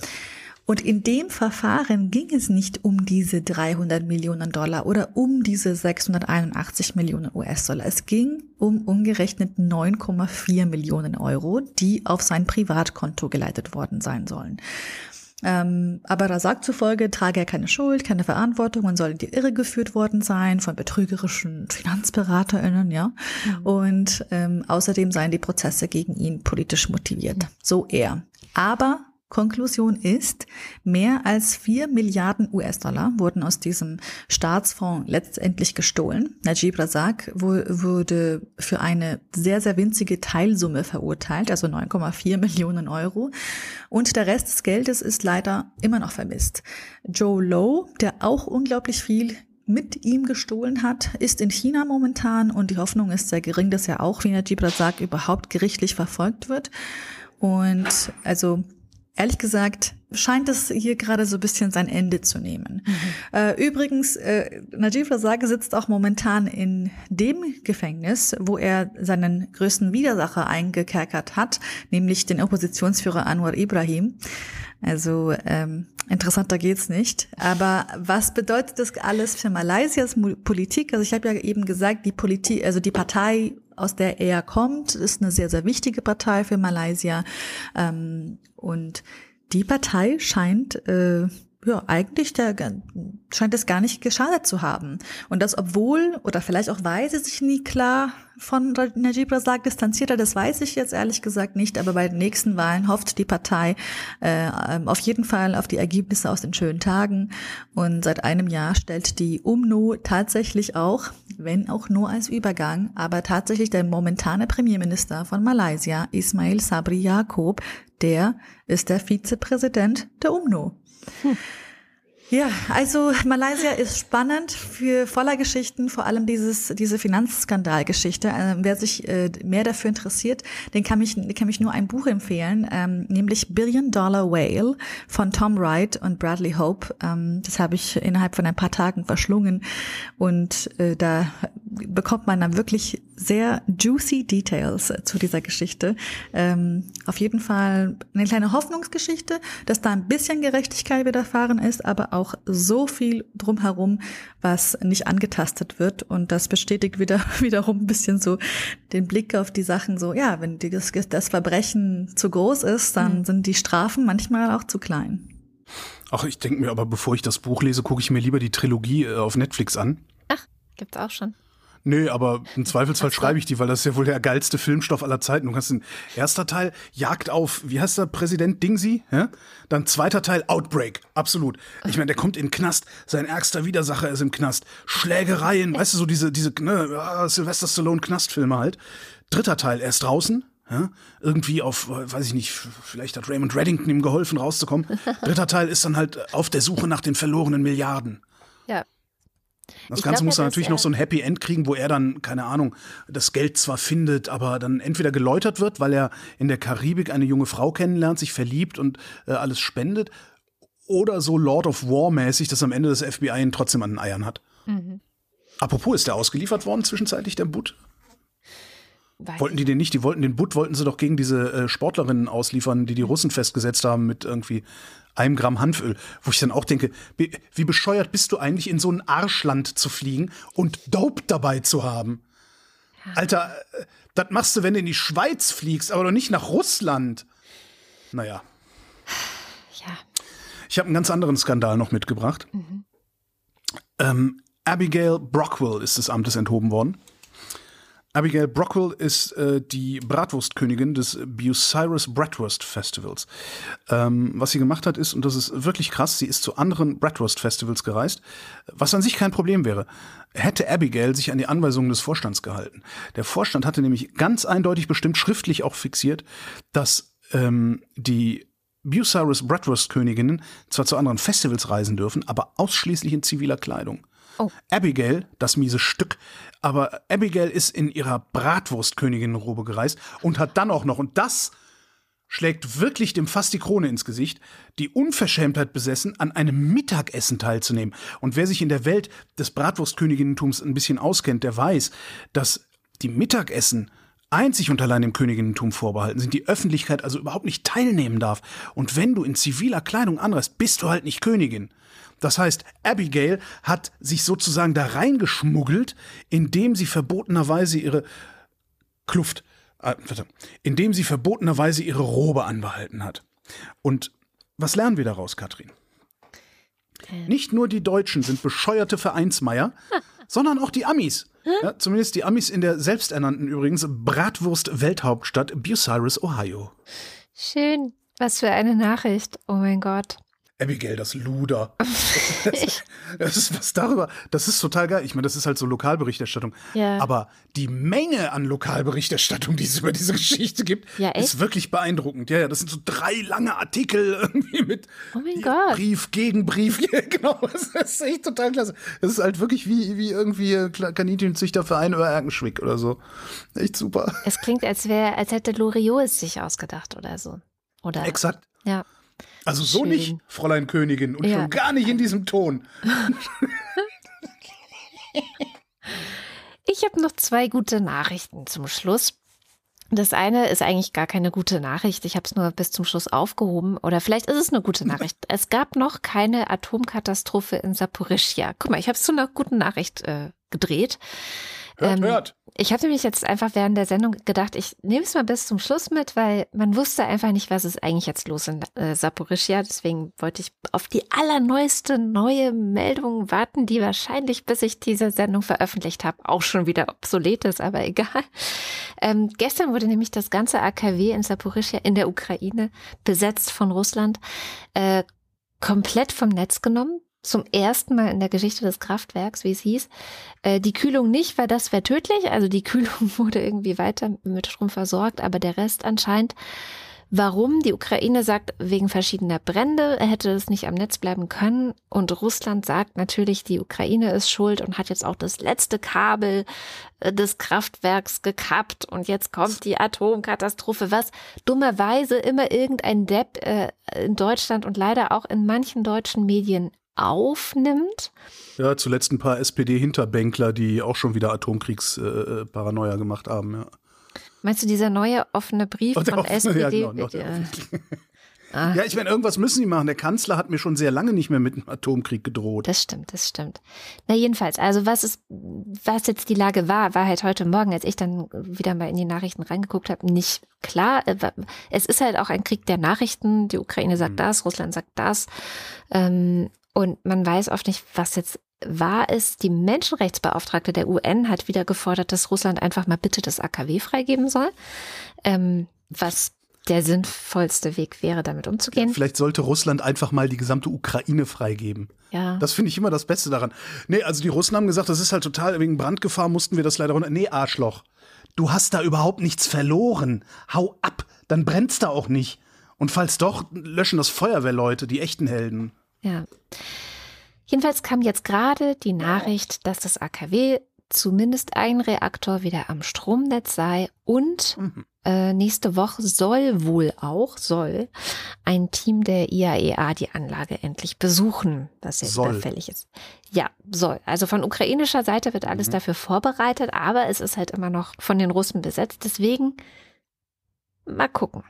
Speaker 3: Und in dem Verfahren ging es nicht um diese 300 Millionen Dollar oder um diese 681 Millionen US-Dollar. Es ging um umgerechnet 9,4 Millionen Euro, die auf sein Privatkonto geleitet worden sein sollen. Ähm, aber da sagt zufolge, trage er keine Schuld, keine Verantwortung und soll in die Irre geführt worden sein von betrügerischen FinanzberaterInnen, ja. Mhm. Und ähm, außerdem seien die Prozesse gegen ihn politisch motiviert. So er. Aber Konklusion ist, mehr als vier Milliarden US-Dollar wurden aus diesem Staatsfonds letztendlich gestohlen. Najib Razak wurde für eine sehr, sehr winzige Teilsumme verurteilt, also 9,4 Millionen Euro. Und der Rest des Geldes ist leider immer noch vermisst. Joe Lowe, der auch unglaublich viel mit ihm gestohlen hat, ist in China momentan und die Hoffnung ist sehr gering, dass er auch wie Najib Razak überhaupt gerichtlich verfolgt wird. Und also ehrlich gesagt, scheint es hier gerade so ein bisschen sein Ende zu nehmen. Mhm. Äh, übrigens, äh, Najib Razak sitzt auch momentan in dem Gefängnis, wo er seinen größten Widersacher eingekerkert hat, nämlich den Oppositionsführer Anwar Ibrahim. Also ähm, interessanter geht's nicht. Aber was bedeutet das alles für Malaysias Politik? Also ich habe ja eben gesagt, die Politik, also die Partei aus der er kommt, ist eine sehr, sehr wichtige Partei für Malaysia. Ähm, und die Partei scheint äh, ja, eigentlich der, scheint es gar nicht geschadet zu haben. Und das obwohl, oder vielleicht auch weil sie sich nie klar von Najib Razak distanziert hat, das weiß ich jetzt ehrlich gesagt nicht, aber bei den nächsten Wahlen hofft die Partei äh, auf jeden Fall auf die Ergebnisse aus den schönen Tagen. Und seit einem Jahr stellt die UMNO tatsächlich auch, wenn auch nur als Übergang, aber tatsächlich der momentane Premierminister von Malaysia, Ismail Sabri Yaakob, der ist der Vizepräsident der UMNO. Ja, also Malaysia ist spannend für voller Geschichten, vor allem dieses diese Finanzskandalgeschichte. Äh, wer sich äh, mehr dafür interessiert, den kann mich kann mich nur ein Buch empfehlen, ähm, nämlich Billion Dollar Whale von Tom Wright und Bradley Hope. Ähm, das habe ich innerhalb von ein paar Tagen verschlungen und äh, da bekommt man dann wirklich sehr juicy Details zu dieser Geschichte. Ähm, auf jeden Fall eine kleine Hoffnungsgeschichte, dass da ein bisschen Gerechtigkeit widerfahren ist, aber auch so viel drumherum, was nicht angetastet wird. Und das bestätigt wieder, wiederum ein bisschen so den Blick auf die Sachen so, ja, wenn das, das Verbrechen zu groß ist, dann mhm. sind die Strafen manchmal auch zu klein.
Speaker 2: Ach, ich denke mir aber, bevor ich das Buch lese, gucke ich mir lieber die Trilogie äh, auf Netflix an.
Speaker 1: Ach, gibt's auch schon.
Speaker 2: Nee, aber im Zweifelsfall schreibe ich die, weil das ist ja wohl der geilste Filmstoff aller Zeiten. Du kannst den erster Teil Jagd auf, wie heißt der Präsident Dingsy? Ja? Dann zweiter Teil Outbreak, absolut. Ich meine, der kommt in den Knast, sein ärgster Widersacher ist im Knast, Schlägereien, weißt du, so diese, diese ne, Sylvester Stallone Knastfilme halt. Dritter Teil, er ist draußen, ja, irgendwie auf, weiß ich nicht, vielleicht hat Raymond Reddington ihm geholfen, rauszukommen. Dritter Teil ist dann halt auf der Suche nach den verlorenen Milliarden.
Speaker 1: Ja,
Speaker 2: das ich Ganze muss dann natürlich noch so ein Happy End kriegen, wo er dann, keine Ahnung, das Geld zwar findet, aber dann entweder geläutert wird, weil er in der Karibik eine junge Frau kennenlernt, sich verliebt und äh, alles spendet, oder so Lord of War mäßig, dass am Ende das FBI ihn trotzdem an den Eiern hat. Mhm. Apropos, ist der ausgeliefert worden zwischenzeitlich, der Butt? Weiß wollten die den nicht? Die wollten den Butt, wollten sie doch gegen diese äh, Sportlerinnen ausliefern, die die Russen festgesetzt haben mit irgendwie einem Gramm Hanföl, wo ich dann auch denke, wie bescheuert bist du eigentlich in so ein Arschland zu fliegen und Dope dabei zu haben? Alter, äh, das machst du, wenn du in die Schweiz fliegst, aber doch nicht nach Russland. Naja.
Speaker 1: Ja.
Speaker 2: Ich habe einen ganz anderen Skandal noch mitgebracht. Mhm. Ähm, Abigail Brockwell ist des Amtes enthoben worden. Abigail Brockwell ist äh, die Bratwurstkönigin des Bucyrus Bratwurst Festivals. Ähm, was sie gemacht hat, ist, und das ist wirklich krass, sie ist zu anderen Bratwurst Festivals gereist, was an sich kein Problem wäre. Hätte Abigail sich an die Anweisungen des Vorstands gehalten. Der Vorstand hatte nämlich ganz eindeutig bestimmt, schriftlich auch fixiert, dass ähm, die Bucyrus Bratwurst Königinnen zwar zu anderen Festivals reisen dürfen, aber ausschließlich in ziviler Kleidung. Oh. Abigail, das miese Stück, aber Abigail ist in ihrer Bratwurstköniginnenrobe gereist und hat dann auch noch, und das schlägt wirklich dem fast die Krone ins Gesicht, die Unverschämtheit besessen, an einem Mittagessen teilzunehmen. Und wer sich in der Welt des Bratwurstköniginnentums ein bisschen auskennt, der weiß, dass die Mittagessen einzig und allein dem Königinnentum vorbehalten sind, die Öffentlichkeit also überhaupt nicht teilnehmen darf. Und wenn du in ziviler Kleidung anreist, bist du halt nicht Königin. Das heißt, Abigail hat sich sozusagen da reingeschmuggelt, indem sie verbotenerweise ihre Kluft, äh, indem sie verbotenerweise ihre Robe anbehalten hat. Und was lernen wir daraus, Katrin? Okay. Nicht nur die Deutschen sind bescheuerte Vereinsmeier, sondern auch die Amis. Ja, zumindest die Amis in der selbsternannten übrigens Bratwurst-Welthauptstadt Bucyrus, Ohio.
Speaker 1: Schön. Was für eine Nachricht. Oh mein Gott.
Speaker 2: Abigail, das Luder. das ist was darüber. Das ist total geil. Ich meine, das ist halt so Lokalberichterstattung. Ja. Aber die Menge an Lokalberichterstattung, die es über diese Geschichte gibt, ja, ist wirklich beeindruckend. Ja, ja, das sind so drei lange Artikel irgendwie mit
Speaker 1: oh.
Speaker 2: Brief gegen Brief. Genau. Das ist echt total klasse. Das ist halt wirklich wie, wie irgendwie Kaninchenzüchterverein oder Erkenschwick oder so. Echt super.
Speaker 1: Es klingt, als wäre, als hätte Loriot es sich ausgedacht oder so. Oder?
Speaker 2: Exakt.
Speaker 1: Ja.
Speaker 2: Also so Schön. nicht, Fräulein Königin, und ja. schon gar nicht in diesem Ton.
Speaker 1: Ich habe noch zwei gute Nachrichten zum Schluss. Das eine ist eigentlich gar keine gute Nachricht. Ich habe es nur bis zum Schluss aufgehoben. Oder vielleicht ist es eine gute Nachricht. Es gab noch keine Atomkatastrophe in Saporischia. Guck mal, ich habe es zu einer guten Nachricht äh, gedreht.
Speaker 2: Hört,
Speaker 1: Ähm,
Speaker 2: hört.
Speaker 1: Ich habe nämlich jetzt einfach während der Sendung gedacht, ich nehme es mal bis zum Schluss mit, weil man wusste einfach nicht, was ist eigentlich jetzt los in äh, Saporischia. Deswegen wollte ich auf die allerneueste neue Meldung warten, die wahrscheinlich, bis ich diese Sendung veröffentlicht habe, auch schon wieder obsolet ist, aber egal. Ähm, gestern wurde nämlich das ganze AKW in Saporischia in der Ukraine besetzt von Russland, äh, komplett vom Netz genommen. Zum ersten Mal in der Geschichte des Kraftwerks, wie es hieß. Äh, die Kühlung nicht, weil das wäre tödlich. Also die Kühlung wurde irgendwie weiter mit Strom versorgt, aber der Rest anscheinend. Warum? Die Ukraine sagt, wegen verschiedener Brände hätte es nicht am Netz bleiben können. Und Russland sagt natürlich, die Ukraine ist schuld und hat jetzt auch das letzte Kabel äh, des Kraftwerks gekappt. Und jetzt kommt die Atomkatastrophe, was dummerweise immer irgendein Depp äh, in Deutschland und leider auch in manchen deutschen Medien aufnimmt.
Speaker 2: Ja, zuletzt ein paar SPD-Hinterbänkler, die auch schon wieder Atomkriegsparanoia gemacht haben, ja.
Speaker 1: Meinst du dieser neue offene Brief
Speaker 2: Oh,
Speaker 1: von
Speaker 2: offene,
Speaker 1: SPD?
Speaker 2: ja, genau, noch der
Speaker 1: Ja,
Speaker 2: Ja, ich meine, irgendwas müssen die machen. Der Kanzler hat mir schon sehr lange nicht mehr mit einem Atomkrieg gedroht.
Speaker 1: Das stimmt, das stimmt. Na jedenfalls, also was ist, was jetzt die Lage war, war halt heute Morgen, als ich dann wieder mal in die Nachrichten reingeguckt habe, nicht klar. Es ist halt auch ein Krieg der Nachrichten. Die Ukraine sagt
Speaker 2: Mhm.
Speaker 1: das, Russland sagt das. Ähm, Und man weiß oft nicht, was jetzt wahr ist. Die Menschenrechtsbeauftragte der UN hat wieder gefordert, dass Russland einfach mal bitte das AKW freigeben soll. Ähm, was der sinnvollste Weg wäre, damit umzugehen.
Speaker 2: Vielleicht sollte Russland einfach mal die gesamte Ukraine freigeben.
Speaker 1: Ja.
Speaker 2: Das finde ich immer das Beste daran. Nee, also die Russen haben gesagt, das ist halt total, wegen Brandgefahr mussten wir das leider runter. Nee, Arschloch. Du hast da überhaupt nichts verloren. Hau ab, dann brennt's da auch nicht. Und falls doch, löschen das Feuerwehrleute, die echten Helden.
Speaker 1: Ja. Jedenfalls kam jetzt gerade die Nachricht, dass das AKW zumindest ein Reaktor wieder am Stromnetz sei und
Speaker 2: Mhm.
Speaker 1: äh, nächste Woche soll wohl auch, soll ein Team der IAEA die Anlage endlich besuchen, was sehr
Speaker 2: Soll.
Speaker 1: überfällig ist. Ja, soll. Also von ukrainischer Seite wird alles
Speaker 2: Mhm.
Speaker 1: dafür vorbereitet, aber es ist halt immer noch von den Russen besetzt. Deswegen mal gucken.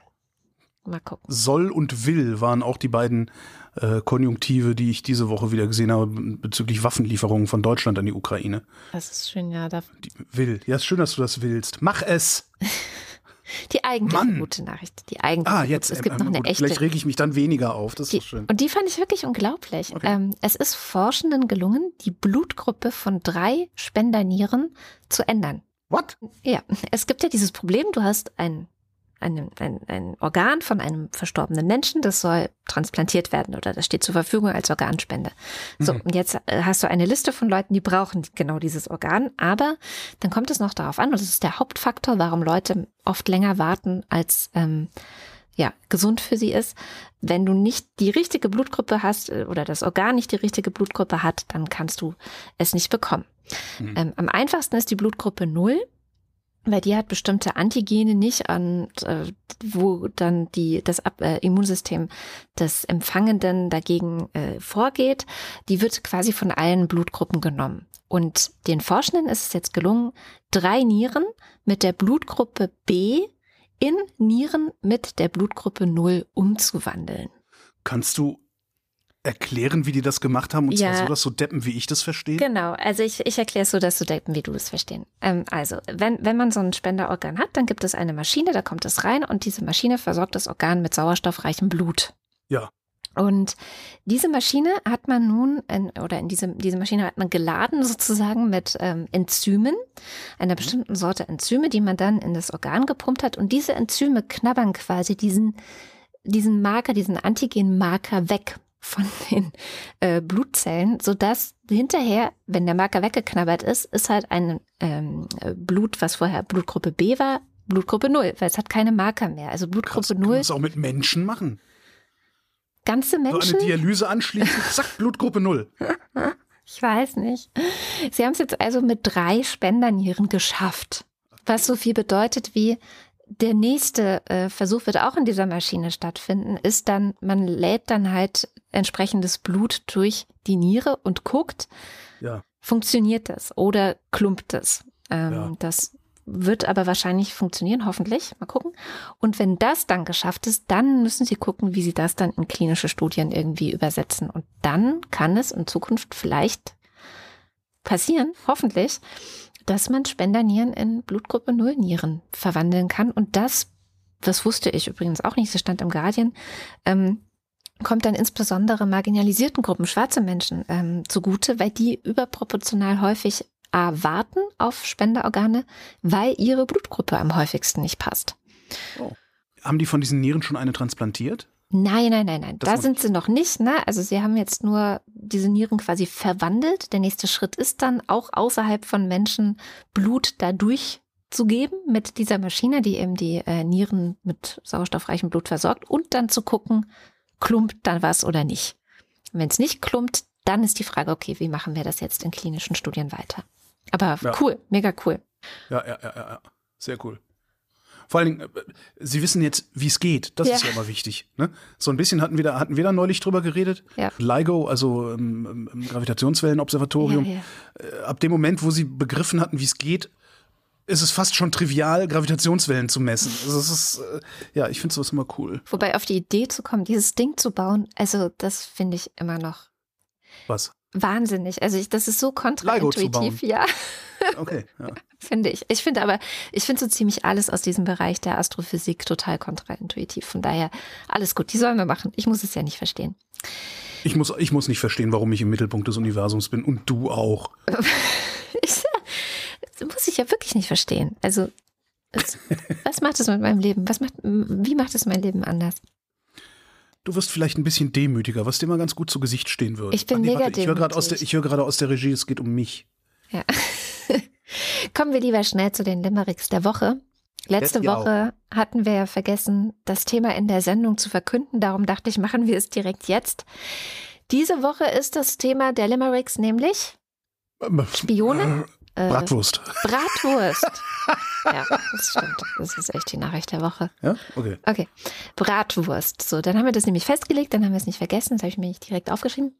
Speaker 1: Mal gucken.
Speaker 2: Soll und will waren auch die beiden äh, Konjunktive, die ich diese Woche wieder gesehen habe bezüglich Waffenlieferungen von Deutschland an die Ukraine.
Speaker 1: Das ist schön, ja. Da,
Speaker 2: Die, will. Ja, ist schön, dass du das willst. Mach es.
Speaker 1: die eigentliche
Speaker 2: Mann.
Speaker 1: gute Nachricht. Die eigentliche.
Speaker 2: Ah, jetzt.
Speaker 1: Es gibt
Speaker 2: ähm,
Speaker 1: noch eine
Speaker 2: gut,
Speaker 1: echte.
Speaker 2: Vielleicht rege ich mich dann weniger auf. Das ist
Speaker 1: Die,
Speaker 2: doch schön.
Speaker 1: und die fand ich wirklich unglaublich.
Speaker 2: Okay.
Speaker 1: Ähm, es ist Forschenden gelungen, die Blutgruppe von drei Spendernieren zu ändern.
Speaker 2: What?
Speaker 1: Ja, es gibt ja dieses Problem, du hast ein, ein, ein, ein Organ von einem verstorbenen Menschen, das soll transplantiert werden oder das steht zur Verfügung als Organspende. So,
Speaker 2: Mhm.
Speaker 1: und jetzt äh, hast du eine Liste von Leuten, die brauchen genau dieses Organ, aber dann kommt es noch darauf an, und das ist der Hauptfaktor, warum Leute oft länger warten, als ähm, ja, gesund für sie ist. Wenn du nicht die richtige Blutgruppe hast äh, oder das Organ nicht die richtige Blutgruppe hat, dann kannst du es nicht bekommen.
Speaker 2: Mhm.
Speaker 1: Ähm, am einfachsten ist die Blutgruppe 0, weil die hat bestimmte Antigene nicht an, äh, wo dann die, das Ab äh, Immunsystem des Empfangenden dagegen äh, vorgeht. Die wird quasi von allen Blutgruppen genommen. Und den Forschenden ist es jetzt gelungen, drei Nieren mit der Blutgruppe B in Nieren mit der Blutgruppe 0 umzuwandeln.
Speaker 2: Kannst du erklären, wie die das gemacht haben? Und
Speaker 1: Ja.
Speaker 2: zwar so, dass so Deppen, wie ich das verstehe?
Speaker 1: Genau, also ich, ich erkläre es so, dass du denken, wie du es verstehen. Ähm, also, wenn, wenn man so ein Spenderorgan hat, dann gibt es eine Maschine, da kommt es rein und diese Maschine versorgt das Organ mit sauerstoffreichem Blut.
Speaker 2: Ja.
Speaker 1: Und diese Maschine hat man nun, in, oder in diese, diese Maschine hat man geladen sozusagen mit ähm, Enzymen, einer bestimmten Sorte Enzyme, die man dann in das Organ gepumpt hat. Und diese Enzyme knabbern quasi diesen, diesen Marker, diesen Antigenmarker weg von den äh, Blutzellen, sodass hinterher, wenn der Marker weggeknabbert ist, ist halt ein ähm, äh, Blut, was vorher Blutgruppe B war, Blutgruppe 0, weil es hat keine Marker mehr. Also
Speaker 2: Krass,
Speaker 1: Blutgruppe
Speaker 2: kann man
Speaker 1: 0,
Speaker 2: das auch mit Menschen machen.
Speaker 1: ganze
Speaker 2: So
Speaker 1: Menschen.
Speaker 2: eine Dialyse anschließen, zack, Blutgruppe null.
Speaker 1: Ich weiß nicht. Sie haben es jetzt also mit drei Spendernieren geschafft. Was so viel bedeutet wie der nächste äh, Versuch wird auch in dieser Maschine stattfinden, ist dann, man lädt dann halt entsprechendes Blut durch die Niere und guckt,
Speaker 2: Ja.
Speaker 1: funktioniert das oder klumpt es. Ähm,
Speaker 2: Ja.
Speaker 1: Das wird aber wahrscheinlich funktionieren, hoffentlich. Mal gucken. Und wenn das dann geschafft ist, dann müssen Sie gucken, wie Sie das dann in klinische Studien irgendwie übersetzen. Und dann kann es in Zukunft vielleicht passieren, hoffentlich, dass man Spendernieren in Blutgruppe 0 Nieren verwandeln kann. Und das, das wusste ich übrigens auch nicht, das stand im Guardian, ähm, kommt dann insbesondere marginalisierten Gruppen, schwarze Menschen ähm, zugute, weil die überproportional häufig A, warten auf Spenderorgane, weil ihre Blutgruppe am häufigsten nicht passt.
Speaker 2: Oh. Haben die von diesen Nieren schon eine transplantiert?
Speaker 1: Nein, nein, nein, nein. Das da sind sie noch nicht. Ne? Also sie haben jetzt nur diese Nieren quasi verwandelt. Der nächste Schritt ist dann auch außerhalb von Menschen Blut dadurch zu geben mit dieser Maschine, die eben die äh, Nieren mit sauerstoffreichem Blut versorgt und dann zu gucken, klumpt dann was oder nicht. Wenn es nicht klumpt, dann ist die Frage, okay, wie machen wir das jetzt in klinischen Studien weiter? Aber ja. cool, mega cool.
Speaker 2: Ja, ja, ja, ja, sehr cool. Vor allen Dingen, äh, Sie wissen jetzt, wie es geht. Das ja. ist ja immer wichtig. Ne? So ein bisschen hatten wir da, hatten wir da neulich drüber geredet. Ja. LIGO, also ähm, im Gravitationswellenobservatorium. Ja, ja. Äh, ab dem Moment, wo Sie begriffen hatten, wie es geht, ist es fast schon trivial, Gravitationswellen zu messen. Also es ist, äh, ja, ich finde sowas immer cool.
Speaker 1: Wobei auf die Idee zu kommen, dieses Ding zu bauen, also das finde ich immer noch.
Speaker 2: Was?
Speaker 1: Wahnsinnig. Also ich, das ist so kontraintuitiv, ja.
Speaker 2: Okay, ja.
Speaker 1: finde ich. Ich finde aber, ich finde so ziemlich alles aus diesem Bereich der Astrophysik total kontraintuitiv. Von daher, alles gut, die sollen wir machen. Ich muss es ja nicht verstehen.
Speaker 2: Ich muss, ich muss nicht verstehen, warum ich im Mittelpunkt des Universums bin und du auch.
Speaker 1: ich, muss ich ja wirklich nicht verstehen. Also, es, was macht es mit meinem Leben? Was macht, wie macht es mein Leben anders?
Speaker 2: Du wirst vielleicht ein bisschen demütiger, was dir mal ganz gut zu Gesicht stehen würde.
Speaker 1: Ich bin nee, mega warte,
Speaker 2: ich höre gerade aus, der, hör aus der Regie, es geht um mich.
Speaker 1: Ja. Kommen wir lieber schnell zu den Limericks der Woche. Letzte Woche auch. hatten wir ja vergessen, das Thema in der Sendung zu verkünden. Darum dachte ich, machen wir es direkt jetzt. Diese Woche ist das Thema der Limericks nämlich ähm, Spione.
Speaker 2: Äh, Bratwurst.
Speaker 1: Bratwurst. ja, das stimmt. Das ist echt die Nachricht der Woche.
Speaker 2: Ja, okay.
Speaker 1: Okay. Bratwurst. So, dann haben wir das nämlich festgelegt, dann haben wir es nicht vergessen, das habe ich mir nicht direkt aufgeschrieben.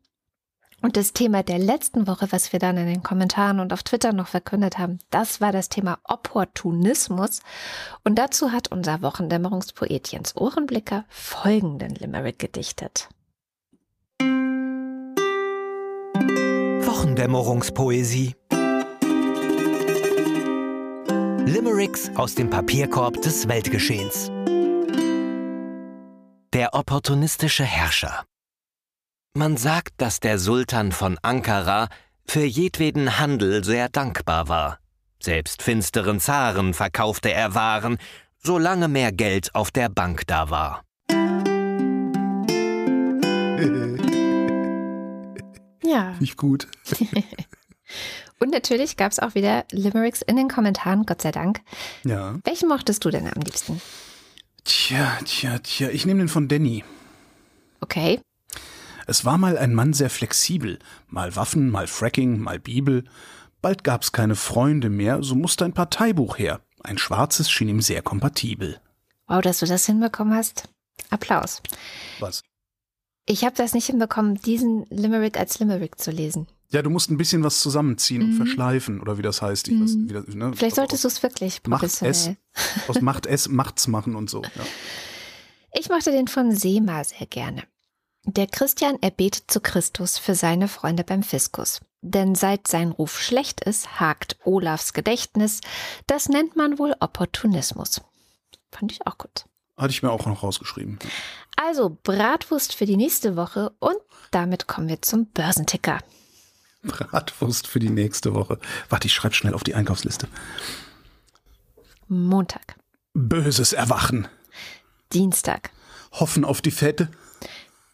Speaker 1: Und das Thema der letzten Woche, was wir dann in den Kommentaren und auf Twitter noch verkündet haben, das war das Thema Opportunismus. Und dazu hat unser Wochendämmerungspoet Jens Ohrenblicker folgenden Limerick gedichtet.
Speaker 4: Wochendämmerungspoesie. Limericks aus dem Papierkorb des Weltgeschehens. Der opportunistische Herrscher. Man sagt, dass der Sultan von Ankara für jedweden Handel sehr dankbar war. Selbst finsteren Zaren verkaufte er Waren, solange mehr Geld auf der Bank da war.
Speaker 1: ja.
Speaker 2: Nicht gut.
Speaker 1: Und natürlich gab es auch wieder Limericks in den Kommentaren, Gott sei Dank.
Speaker 2: Ja.
Speaker 1: Welchen mochtest du denn am liebsten?
Speaker 2: Tja, tja, tja, ich nehme den von Danny.
Speaker 1: Okay.
Speaker 2: Es war mal ein Mann sehr flexibel. Mal Waffen, mal Fracking, mal Bibel. Bald gab's keine Freunde mehr, so musste ein Parteibuch her. Ein schwarzes schien ihm sehr kompatibel.
Speaker 1: Wow, dass du das hinbekommen hast. Applaus.
Speaker 2: Was?
Speaker 1: Ich habe das nicht hinbekommen, diesen Limerick als Limerick zu lesen.
Speaker 2: Ja, du musst ein bisschen was zusammenziehen mhm. und verschleifen, oder wie das heißt. Ich weiß,
Speaker 1: wie das, ne? Vielleicht solltest du es wirklich professionell.
Speaker 2: Macht es, aus Macht es, Macht's machen und so. Ja.
Speaker 1: Ich mochte den von Seema sehr gerne. Der Christian erbetet zu Christus für seine Freunde beim Fiskus. Denn seit sein Ruf schlecht ist, hakt Olafs Gedächtnis. Das nennt man wohl Opportunismus. Fand ich auch gut.
Speaker 2: Hatte ich mir auch noch rausgeschrieben.
Speaker 1: Also Bratwurst für die nächste Woche und damit kommen wir zum Börsenticker.
Speaker 2: Bratwurst für die nächste Woche. Warte, ich schreibe schnell auf die Einkaufsliste.
Speaker 1: Montag.
Speaker 2: Böses Erwachen.
Speaker 1: Dienstag.
Speaker 2: Hoffen auf die Fette.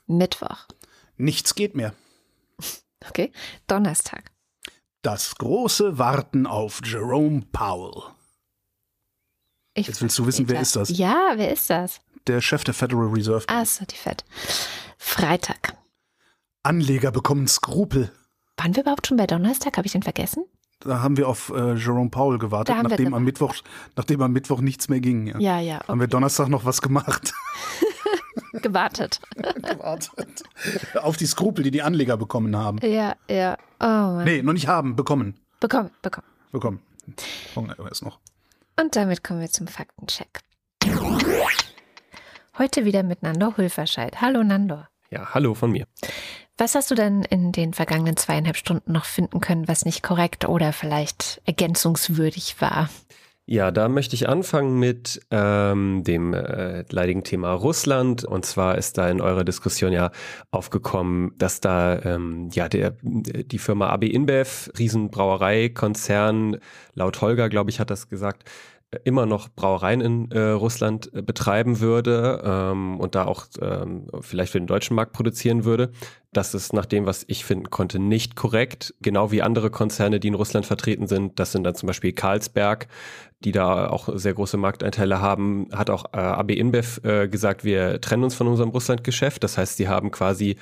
Speaker 1: Mittwoch.
Speaker 2: Nichts geht mehr.
Speaker 1: Okay. Donnerstag.
Speaker 2: Das große Warten auf Jerome Powell. Ich Jetzt willst du wissen, wer ist das?
Speaker 1: Ja, wer ist das?
Speaker 2: Der Chef der Federal Reserve.
Speaker 1: Ah, so die Fed. Freitag.
Speaker 2: Anleger bekommen Skrupel.
Speaker 1: Waren wir überhaupt schon bei Donnerstag? Habe ich den vergessen?
Speaker 2: Da haben wir auf äh, Jerome Powell gewartet, nachdem am, Mittwoch, nachdem am Mittwoch nichts mehr ging. Ja,
Speaker 1: ja. ja
Speaker 2: okay. Haben wir Donnerstag noch was gemacht.
Speaker 1: Gewartet.
Speaker 2: Gewartet. Auf die Skrupel, die die Anleger bekommen haben.
Speaker 1: Ja, ja. Oh Mann.
Speaker 2: Nee, noch nicht haben, bekommen.
Speaker 1: Bekommen, bekommen.
Speaker 2: Bekommen. Erst noch.
Speaker 1: Und damit kommen wir zum Faktencheck. Heute wieder mit Nando Hulverscheid. Hallo Nando.
Speaker 5: Ja, hallo von mir.
Speaker 1: Was hast du denn in den vergangenen zweieinhalb Stunden noch finden können, was nicht korrekt oder vielleicht ergänzungswürdig war?
Speaker 5: Ja, da möchte ich anfangen mit ähm, dem äh, leidigen Thema Russland. Und zwar ist da in eurer Diskussion ja aufgekommen, dass da ähm, ja der die Firma AB InBev, Riesenbrauereikonzern, laut Holger, glaube ich, hat das gesagt, immer noch Brauereien in äh, Russland äh, betreiben würde ähm, und da auch ähm, vielleicht für den deutschen Markt produzieren würde. Das ist nach dem, was ich finden konnte, nicht korrekt. Genau wie andere Konzerne, die in Russland vertreten sind. Das sind dann zum Beispiel Carlsberg, die da auch sehr große Markteinteile haben. Hat auch äh, AB InBev äh, gesagt, wir trennen uns von unserem Russlandgeschäft. Das heißt, sie haben quasi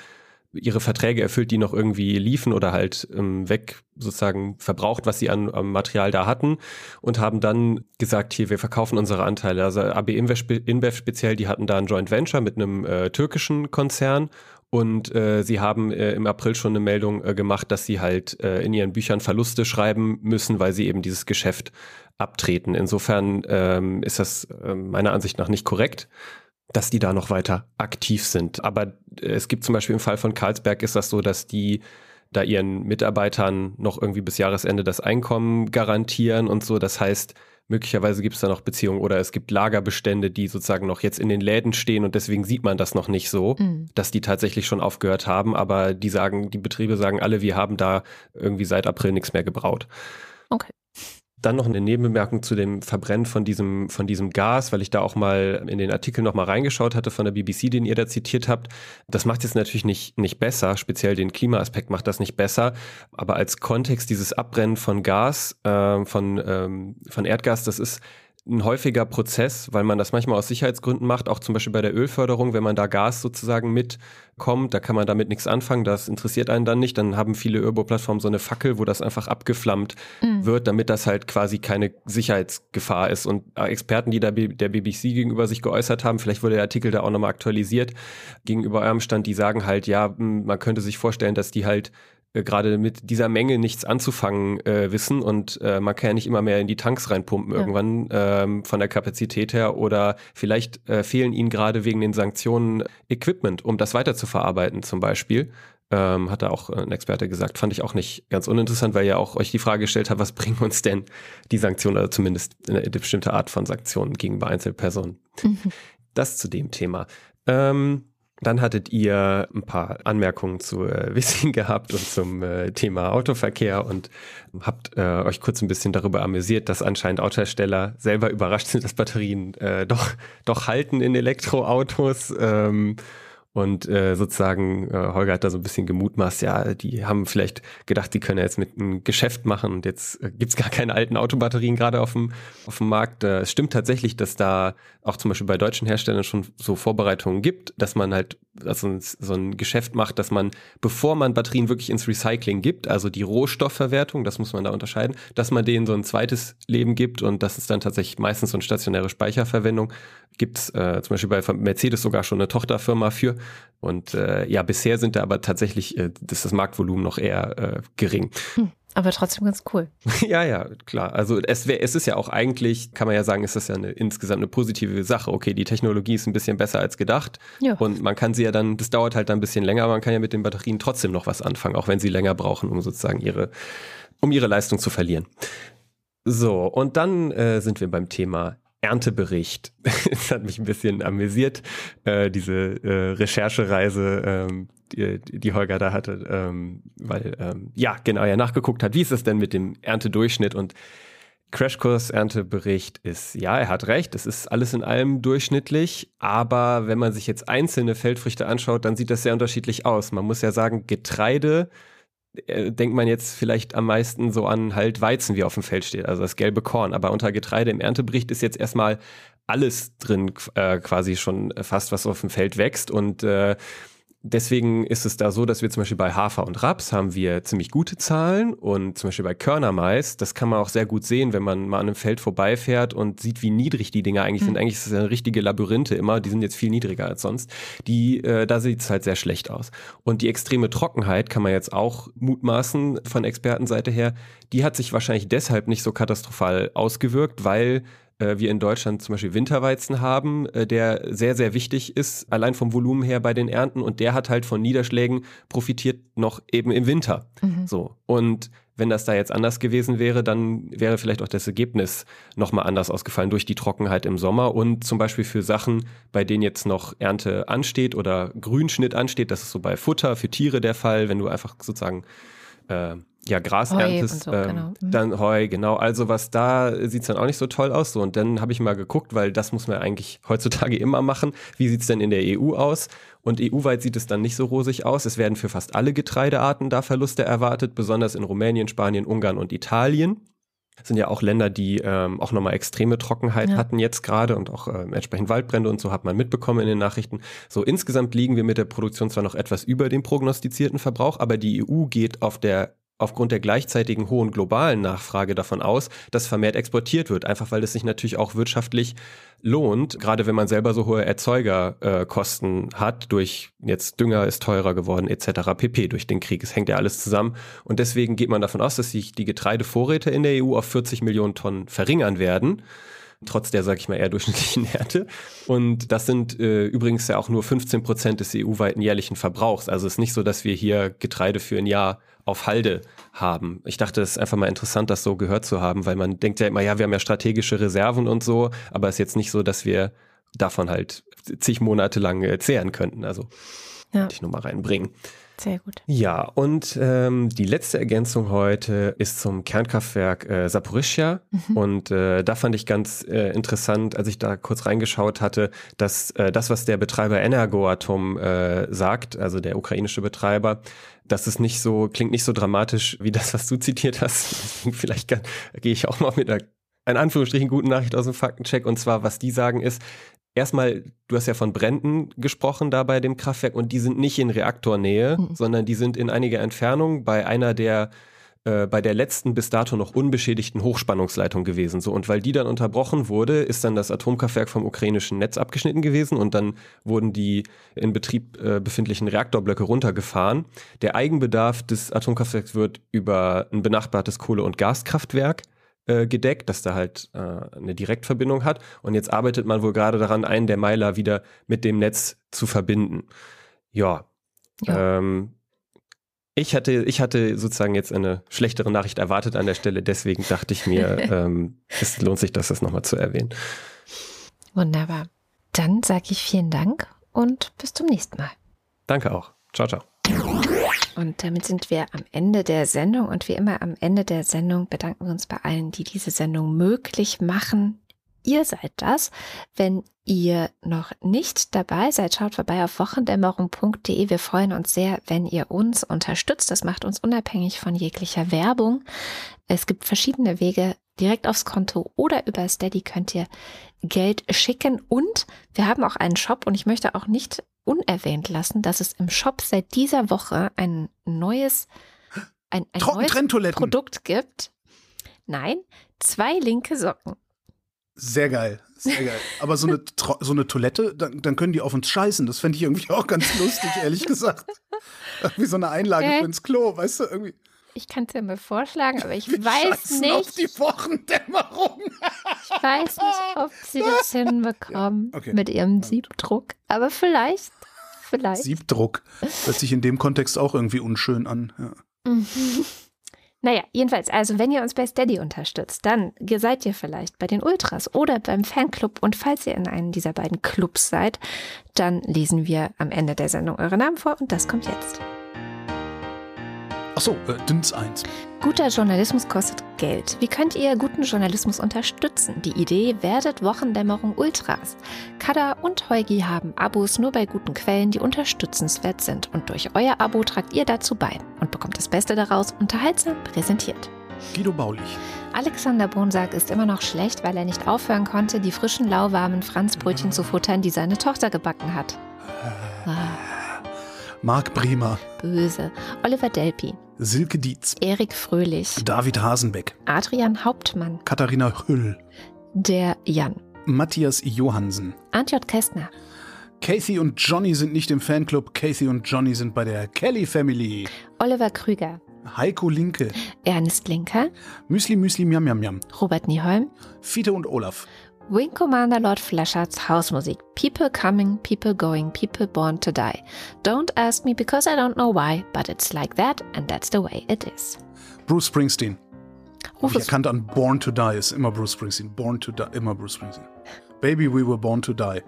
Speaker 5: ihre Verträge erfüllt, die noch irgendwie liefen oder halt ähm, weg sozusagen verbraucht, was sie an, an Material da hatten und haben dann gesagt, hier, wir verkaufen unsere Anteile. Also AB InBev speziell, die hatten da ein Joint Venture mit einem äh, türkischen Konzern und äh, sie haben äh, im April schon eine Meldung äh, gemacht, dass sie halt äh, in ihren Büchern Verluste schreiben müssen, weil sie eben dieses Geschäft abtreten. Insofern ähm, ist das äh, meiner Ansicht nach nicht korrekt dass die da noch weiter aktiv sind. Aber äh, es gibt zum Beispiel im Fall von Karlsberg ist das so, dass die da ihren Mitarbeitern noch irgendwie bis Jahresende das Einkommen garantieren und so. Das heißt, möglicherweise gibt es da noch Beziehungen oder es gibt Lagerbestände, die sozusagen noch jetzt in den Läden stehen und deswegen sieht man das noch nicht so, mhm. dass die tatsächlich schon aufgehört haben. Aber die sagen, die Betriebe sagen alle, wir haben da irgendwie seit April nichts mehr gebraut.
Speaker 1: Okay.
Speaker 5: Dann noch eine Nebenbemerkung zu dem Verbrennen von diesem, von diesem Gas, weil ich da auch mal in den Artikel noch mal reingeschaut hatte von der BBC, den ihr da zitiert habt. Das macht jetzt natürlich nicht, nicht besser, speziell den Klimaaspekt macht das nicht besser. Aber als Kontext dieses Abbrennen von Gas, äh, von, ähm, von Erdgas, das ist ein häufiger Prozess, weil man das manchmal aus Sicherheitsgründen macht, auch zum Beispiel bei der Ölförderung, wenn man da Gas sozusagen mitkommt, da kann man damit nichts anfangen, das interessiert einen dann nicht, dann haben viele Öbo-Plattformen so eine Fackel, wo das einfach abgeflammt mhm. wird, damit das halt quasi keine Sicherheitsgefahr ist. Und Experten, die da der BBC gegenüber sich geäußert haben, vielleicht wurde der Artikel da auch nochmal aktualisiert, gegenüber eurem Stand, die sagen halt, ja, man könnte sich vorstellen, dass die halt äh, gerade mit dieser Menge nichts anzufangen äh, wissen und äh, man kann ja nicht immer mehr in die Tanks reinpumpen ja. irgendwann ähm, von der Kapazität her oder vielleicht äh, fehlen ihnen gerade wegen den Sanktionen Equipment, um das weiter zu verarbeiten zum Beispiel. Ähm, hat da auch ein Experte gesagt, fand ich auch nicht ganz uninteressant, weil ihr auch euch die Frage gestellt habt, was bringen uns denn die Sanktionen oder zumindest eine, eine bestimmte Art von Sanktionen gegenüber Einzelpersonen. Mhm. Das zu dem Thema. Ähm, dann hattet ihr ein paar Anmerkungen zu äh, Wissing gehabt und zum äh, Thema Autoverkehr und habt äh, euch kurz ein bisschen darüber amüsiert, dass anscheinend Autohersteller selber überrascht sind, dass Batterien äh, doch, doch halten in Elektroautos. Ähm, und äh, sozusagen, äh, Holger hat da so ein bisschen gemutmaßt, ja, die haben vielleicht gedacht, die können ja jetzt mit einem Geschäft machen und jetzt äh, gibt's gar keine alten Autobatterien gerade auf dem, auf dem Markt. Äh, es stimmt tatsächlich, dass da auch zum Beispiel bei deutschen Herstellern schon so Vorbereitungen gibt, dass man halt also so ein Geschäft macht, dass man, bevor man Batterien wirklich ins Recycling gibt, also die Rohstoffverwertung, das muss man da unterscheiden, dass man denen so ein zweites Leben gibt und das ist dann tatsächlich meistens so eine stationäre Speicherverwendung. Gibt es äh, zum Beispiel bei Mercedes sogar schon eine Tochterfirma für. Und äh, ja, bisher sind da aber tatsächlich, äh, ist das Marktvolumen noch eher äh, gering. Hm.
Speaker 1: Aber trotzdem ganz cool.
Speaker 5: ja, ja, klar. Also es, wär, es ist ja auch eigentlich, kann man ja sagen, ist das ja eine, insgesamt eine positive Sache. Okay, die Technologie ist ein bisschen besser als gedacht. Ja. Und man kann sie ja dann, das dauert halt dann ein bisschen länger, aber man kann ja mit den Batterien trotzdem noch was anfangen, auch wenn sie länger brauchen, um sozusagen ihre, um ihre Leistung zu verlieren. So, und dann äh, sind wir beim Thema Erntebericht. das hat mich ein bisschen amüsiert, äh, diese äh, Recherchereise, ähm, die, die Holger da hatte, ähm, weil ähm, ja genau ja nachgeguckt hat, wie ist es denn mit dem Erntedurchschnitt und Crashkurs Erntebericht ist, ja, er hat recht, es ist alles in allem durchschnittlich, aber wenn man sich jetzt einzelne Feldfrüchte anschaut, dann sieht das sehr unterschiedlich aus. Man muss ja sagen, Getreide denkt man jetzt vielleicht am meisten so an halt Weizen, wie auf dem Feld steht, also das gelbe Korn. Aber unter Getreide im Erntebericht ist jetzt erstmal alles drin, äh, quasi schon fast, was auf dem Feld wächst. Und äh, Deswegen ist es da so, dass wir zum Beispiel bei Hafer und Raps haben wir ziemlich gute Zahlen und zum Beispiel bei Körnermais, das kann man auch sehr gut sehen, wenn man mal an einem Feld vorbeifährt und sieht, wie niedrig die Dinger eigentlich mhm. sind. Eigentlich ist es eine richtige Labyrinthe immer, die sind jetzt viel niedriger als sonst. Die, äh, da sieht es halt sehr schlecht aus. Und die extreme Trockenheit kann man jetzt auch mutmaßen von Expertenseite her, die hat sich wahrscheinlich deshalb nicht so katastrophal ausgewirkt, weil wir in Deutschland zum Beispiel Winterweizen haben, äh, der sehr, sehr wichtig ist, allein vom Volumen her bei den Ernten und der hat halt von Niederschlägen profitiert noch eben im Winter. Mhm. So. Und wenn das da jetzt anders gewesen wäre, dann wäre vielleicht auch das Ergebnis nochmal anders ausgefallen durch die Trockenheit im Sommer und zum Beispiel für Sachen, bei denen jetzt noch Ernte ansteht oder Grünschnitt ansteht, das ist so bei Futter für Tiere der Fall, wenn du einfach sozusagen äh, ja, Gras Heu erntest, so, ähm, genau. mhm. dann Heu, genau. Also was da sieht's dann auch nicht so toll aus. So, und dann habe ich mal geguckt, weil das muss man eigentlich heutzutage immer machen. Wie sieht's denn in der EU aus? Und EU-weit sieht es dann nicht so rosig aus. Es werden für fast alle Getreidearten da Verluste erwartet, besonders in Rumänien, Spanien, Ungarn und Italien. Das sind ja auch Länder, die ähm, auch nochmal extreme Trockenheit ja. hatten jetzt gerade und auch ähm, entsprechend Waldbrände und so hat man mitbekommen in den Nachrichten. So insgesamt liegen wir mit der Produktion zwar noch etwas über dem prognostizierten Verbrauch, aber die EU geht auf der aufgrund der gleichzeitigen hohen globalen Nachfrage davon aus, dass vermehrt exportiert wird, einfach weil es sich natürlich auch wirtschaftlich lohnt, gerade wenn man selber so hohe Erzeugerkosten äh, hat, durch jetzt Dünger ist teurer geworden etc. pp. durch den Krieg. Es hängt ja alles zusammen und deswegen geht man davon aus, dass sich die Getreidevorräte in der EU auf 40 Millionen Tonnen verringern werden trotz der, sag ich mal, eher durchschnittlichen Werte. Und das sind äh, übrigens ja auch nur 15 Prozent des EU-weiten jährlichen Verbrauchs. Also es ist nicht so, dass wir hier Getreide für ein Jahr auf Halde haben. Ich dachte, es ist einfach mal interessant, das so gehört zu haben, weil man denkt ja immer, ja, wir haben ja strategische Reserven und so, aber es ist jetzt nicht so, dass wir davon halt zig Monate lang äh, zehren könnten. Also ja. ich nur mal reinbringen.
Speaker 1: Sehr gut.
Speaker 5: Ja, und ähm, die letzte Ergänzung heute ist zum Kernkraftwerk äh, Saporischia. Mhm. Und äh, da fand ich ganz äh, interessant, als ich da kurz reingeschaut hatte, dass äh, das, was der Betreiber Energoatom äh, sagt, also der ukrainische Betreiber, dass es nicht so, klingt nicht so dramatisch wie das, was du zitiert hast. Vielleicht gehe ich auch mal mit einer in Anführungsstrichen guten Nachricht aus dem Faktencheck. Und zwar, was die sagen ist, erstmal, du hast ja von Bränden gesprochen da bei dem Kraftwerk und die sind nicht in Reaktornähe, mhm. sondern die sind in einiger Entfernung bei einer der äh, bei der letzten bis dato noch unbeschädigten Hochspannungsleitung gewesen. So und weil die dann unterbrochen wurde, ist dann das Atomkraftwerk vom ukrainischen Netz abgeschnitten gewesen und dann wurden die in Betrieb äh, befindlichen Reaktorblöcke runtergefahren. Der Eigenbedarf des Atomkraftwerks wird über ein benachbartes Kohle- und Gaskraftwerk äh, gedeckt, dass da halt äh, eine Direktverbindung hat. Und jetzt arbeitet man wohl gerade daran, einen der Meiler wieder mit dem Netz zu verbinden. Ja. ja. Ähm, ich hatte, ich hatte sozusagen jetzt eine schlechtere Nachricht erwartet an der Stelle, deswegen dachte ich mir, ähm, es lohnt sich, das, das nochmal zu erwähnen.
Speaker 1: Wunderbar. Dann sage ich vielen Dank und bis zum nächsten Mal.
Speaker 5: Danke auch. Ciao, ciao.
Speaker 1: Und damit sind wir am Ende der Sendung. Und wie immer am Ende der Sendung bedanken wir uns bei allen, die diese Sendung möglich machen. Ihr seid das. Wenn ihr noch nicht dabei seid, schaut vorbei auf wochendämmerung.de. Wir freuen uns sehr, wenn ihr uns unterstützt. Das macht uns unabhängig von jeglicher Werbung. Es gibt verschiedene Wege, direkt aufs Konto oder über Steady könnt ihr Geld schicken. Und wir haben auch einen Shop und ich möchte auch nicht unerwähnt lassen, dass es im Shop seit dieser Woche ein neues, ein, ein neues Produkt gibt. Nein, zwei linke Socken.
Speaker 2: Sehr geil, sehr geil. Aber so eine, so eine Toilette, dann, dann können die auf uns scheißen. Das fände ich irgendwie auch ganz lustig, ehrlich gesagt. Wie so eine Einlage äh, für ins Klo, weißt du, irgendwie.
Speaker 1: Ich kann es ja mal vorschlagen, aber ich Wir weiß nicht. Auf
Speaker 2: die Wochendämmerung.
Speaker 1: ich weiß nicht, ob sie das hinbekommen ja, okay. mit ihrem Siebdruck. Aber vielleicht, vielleicht.
Speaker 2: Siebdruck hört sich in dem Kontext auch irgendwie unschön an. Ja. Mhm.
Speaker 1: Naja, jedenfalls, also wenn ihr uns bei Steady unterstützt, dann seid ihr vielleicht bei den Ultras oder beim Fanclub und falls ihr in einem dieser beiden Clubs seid, dann lesen wir am Ende der Sendung eure Namen vor und das kommt jetzt.
Speaker 2: Achso, äh, Dünns 1.
Speaker 1: Guter Journalismus kostet Geld. Wie könnt ihr guten Journalismus unterstützen? Die Idee werdet Wochendämmerung Ultras. Kada und Heugi haben Abos nur bei guten Quellen, die unterstützenswert sind. Und durch euer Abo tragt ihr dazu bei und bekommt das Beste daraus unterhaltsam präsentiert.
Speaker 2: Guido Baulich.
Speaker 1: Alexander Bonsack ist immer noch schlecht, weil er nicht aufhören konnte, die frischen, lauwarmen Franzbrötchen zu futtern, die seine Tochter gebacken hat.
Speaker 2: Ah. Marc Bremer.
Speaker 1: Böse. Oliver Delpi.
Speaker 2: Silke Dietz,
Speaker 1: Erik Fröhlich,
Speaker 2: David Hasenbeck,
Speaker 1: Adrian Hauptmann,
Speaker 2: Katharina Hüll,
Speaker 1: der Jan,
Speaker 2: Matthias Johansen,
Speaker 1: Antjot Kästner.
Speaker 2: Casey und Johnny sind nicht im Fanclub, Casey und Johnny sind bei der Kelly Family.
Speaker 1: Oliver Krüger,
Speaker 2: Heiko Linke,
Speaker 1: Ernst Linker,
Speaker 2: Müsli Müsli Miam Miam Miam,
Speaker 1: Robert Nieholm,
Speaker 2: Fiete und Olaf,
Speaker 1: Wing Commander Lord Fleshards Hausmusik. People coming, people going, people born to die. Don't ask me because I don't know why, but it's like that and that's the way it is.
Speaker 2: Bruce Springsteen. Hab ich
Speaker 1: Rufus,
Speaker 2: erkannt an Born to Die ist immer Bruce Springsteen. Born to Die, immer Bruce Springsteen. Baby, we were born to die.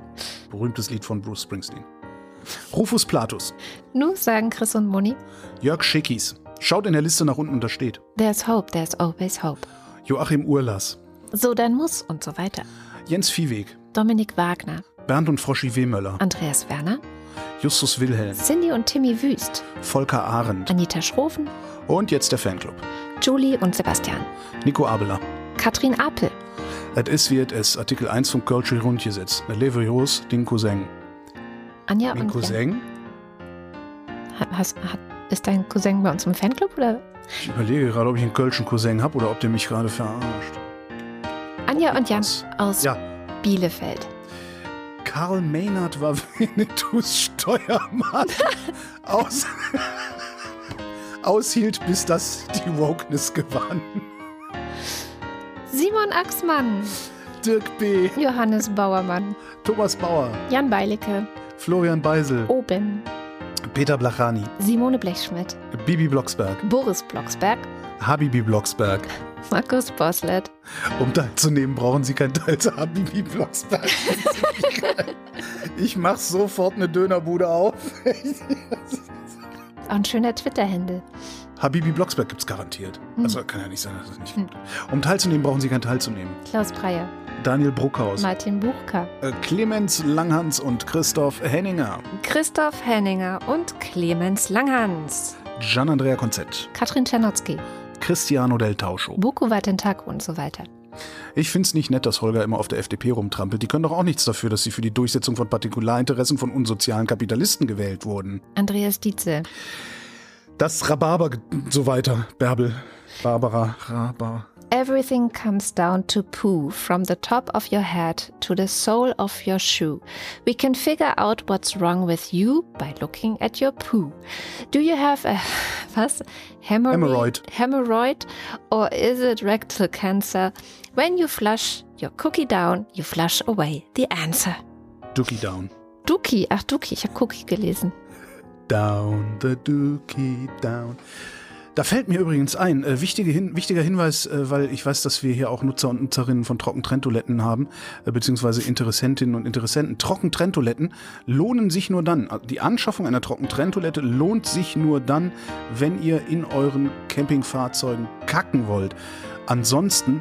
Speaker 2: Berühmtes Lied von Bruce Springsteen. Rufus Platus.
Speaker 1: nu sagen Chris und Moni,
Speaker 2: Jörg Schickis. Schaut in der Liste nach unten, da steht.
Speaker 1: there's hope, there's always hope.
Speaker 2: Joachim Urlas.
Speaker 1: So dann muss und so weiter.
Speaker 2: Jens Viehweg.
Speaker 1: Dominik Wagner,
Speaker 2: Bernd und Froschi Wehmöller.
Speaker 1: Andreas Werner,
Speaker 2: Justus Wilhelm.
Speaker 1: Cindy und Timmy Wüst,
Speaker 2: Volker Arendt.
Speaker 1: Anita Schroven,
Speaker 2: Und jetzt der Fanclub.
Speaker 1: Julie und Sebastian,
Speaker 2: Nico Abeler.
Speaker 1: Katrin Apel,
Speaker 2: Et is wie et is. Artikel 1 vom Kölsche Rundgesetz. Ne leve Jos, din Cousin.
Speaker 1: Anja
Speaker 2: Min
Speaker 1: und.
Speaker 2: Cousin?
Speaker 1: Ha- Hast, hat, ist dein Cousin bei uns im Fanclub oder?
Speaker 2: Ich überlege gerade, ob ich einen Kölschen Cousin habe oder ob der mich gerade verarscht.
Speaker 1: Anja und Jan aus
Speaker 2: Ja.
Speaker 1: Bielefeld.
Speaker 2: Karl Maynard war Winnetous Steuermann. Aus, aushielt, bis das die Wokeness gewann.
Speaker 1: Simon Axmann,
Speaker 2: Dirk B.,
Speaker 1: Johannes Bauermann,
Speaker 2: Thomas Bauer,
Speaker 1: Jan Beilicke,
Speaker 2: Florian Beisel,
Speaker 1: Oben,
Speaker 2: Peter Blachani,
Speaker 1: Simone Blechschmidt,
Speaker 2: Bibi Blocksberg,
Speaker 1: Boris Blocksberg,
Speaker 2: Habibi Blocksberg.
Speaker 1: Markus Boslett,
Speaker 2: Um teilzunehmen, brauchen Sie kein Teil zu Habibi Blocksberg. Ich mach sofort eine Dönerbude auf.
Speaker 1: auch ein schöner Twitter-Händel.
Speaker 2: Habibi Blocksberg gibt's garantiert.
Speaker 1: Hm.
Speaker 2: Also kann ja nicht sein, dass es nicht
Speaker 1: Hm.
Speaker 2: gibt. Um teilzunehmen, brauchen Sie kein teilzunehmen.
Speaker 1: Klaus Breyer,
Speaker 2: Daniel Bruckhaus,
Speaker 1: Martin Buchka,
Speaker 2: äh, Clemens Langhans und Christoph Henninger,
Speaker 1: Christoph Henninger und Clemens Langhans,
Speaker 2: Gian-Andrea Konzett,
Speaker 1: Katrin Czernotzki,
Speaker 2: Cristiano del Tauscho.
Speaker 1: Buko Watentak und so weiter.
Speaker 2: Ich find's nicht nett, dass Holger immer auf der FDP rumtrampelt. Die können doch auch nichts dafür, dass sie für die Durchsetzung von Partikularinteressen von unsozialen Kapitalisten gewählt wurden.
Speaker 1: Andreas Dietze,
Speaker 2: Das Rhabarber so weiter. Bärbel, Barbara, Rhabar.
Speaker 1: Everything comes down to poo, from the top of your head to the sole of your shoe. We can figure out what's wrong with you by looking at your poo. Do you have a was?
Speaker 2: Hemorrhoid.
Speaker 1: Hemorrhoid or is it rectal cancer? When you flush your cookie down, you flush away the answer.
Speaker 2: Dookie down.
Speaker 1: Dookie, ach Dookie, ich habe Cookie gelesen.
Speaker 2: Down the Dookie down. Da fällt mir übrigens ein, äh, wichtige Hin wichtiger Hinweis, äh, weil ich weiß, dass wir hier auch Nutzer und Nutzerinnen von Trockentrenntoiletten haben, äh, beziehungsweise Interessentinnen und Interessenten. Trockentrenntoiletten lohnen sich nur dann. äh, Die Anschaffung einer Trockentrenntoilette lohnt sich nur dann, wenn ihr in euren Campingfahrzeugen kacken wollt. Ansonsten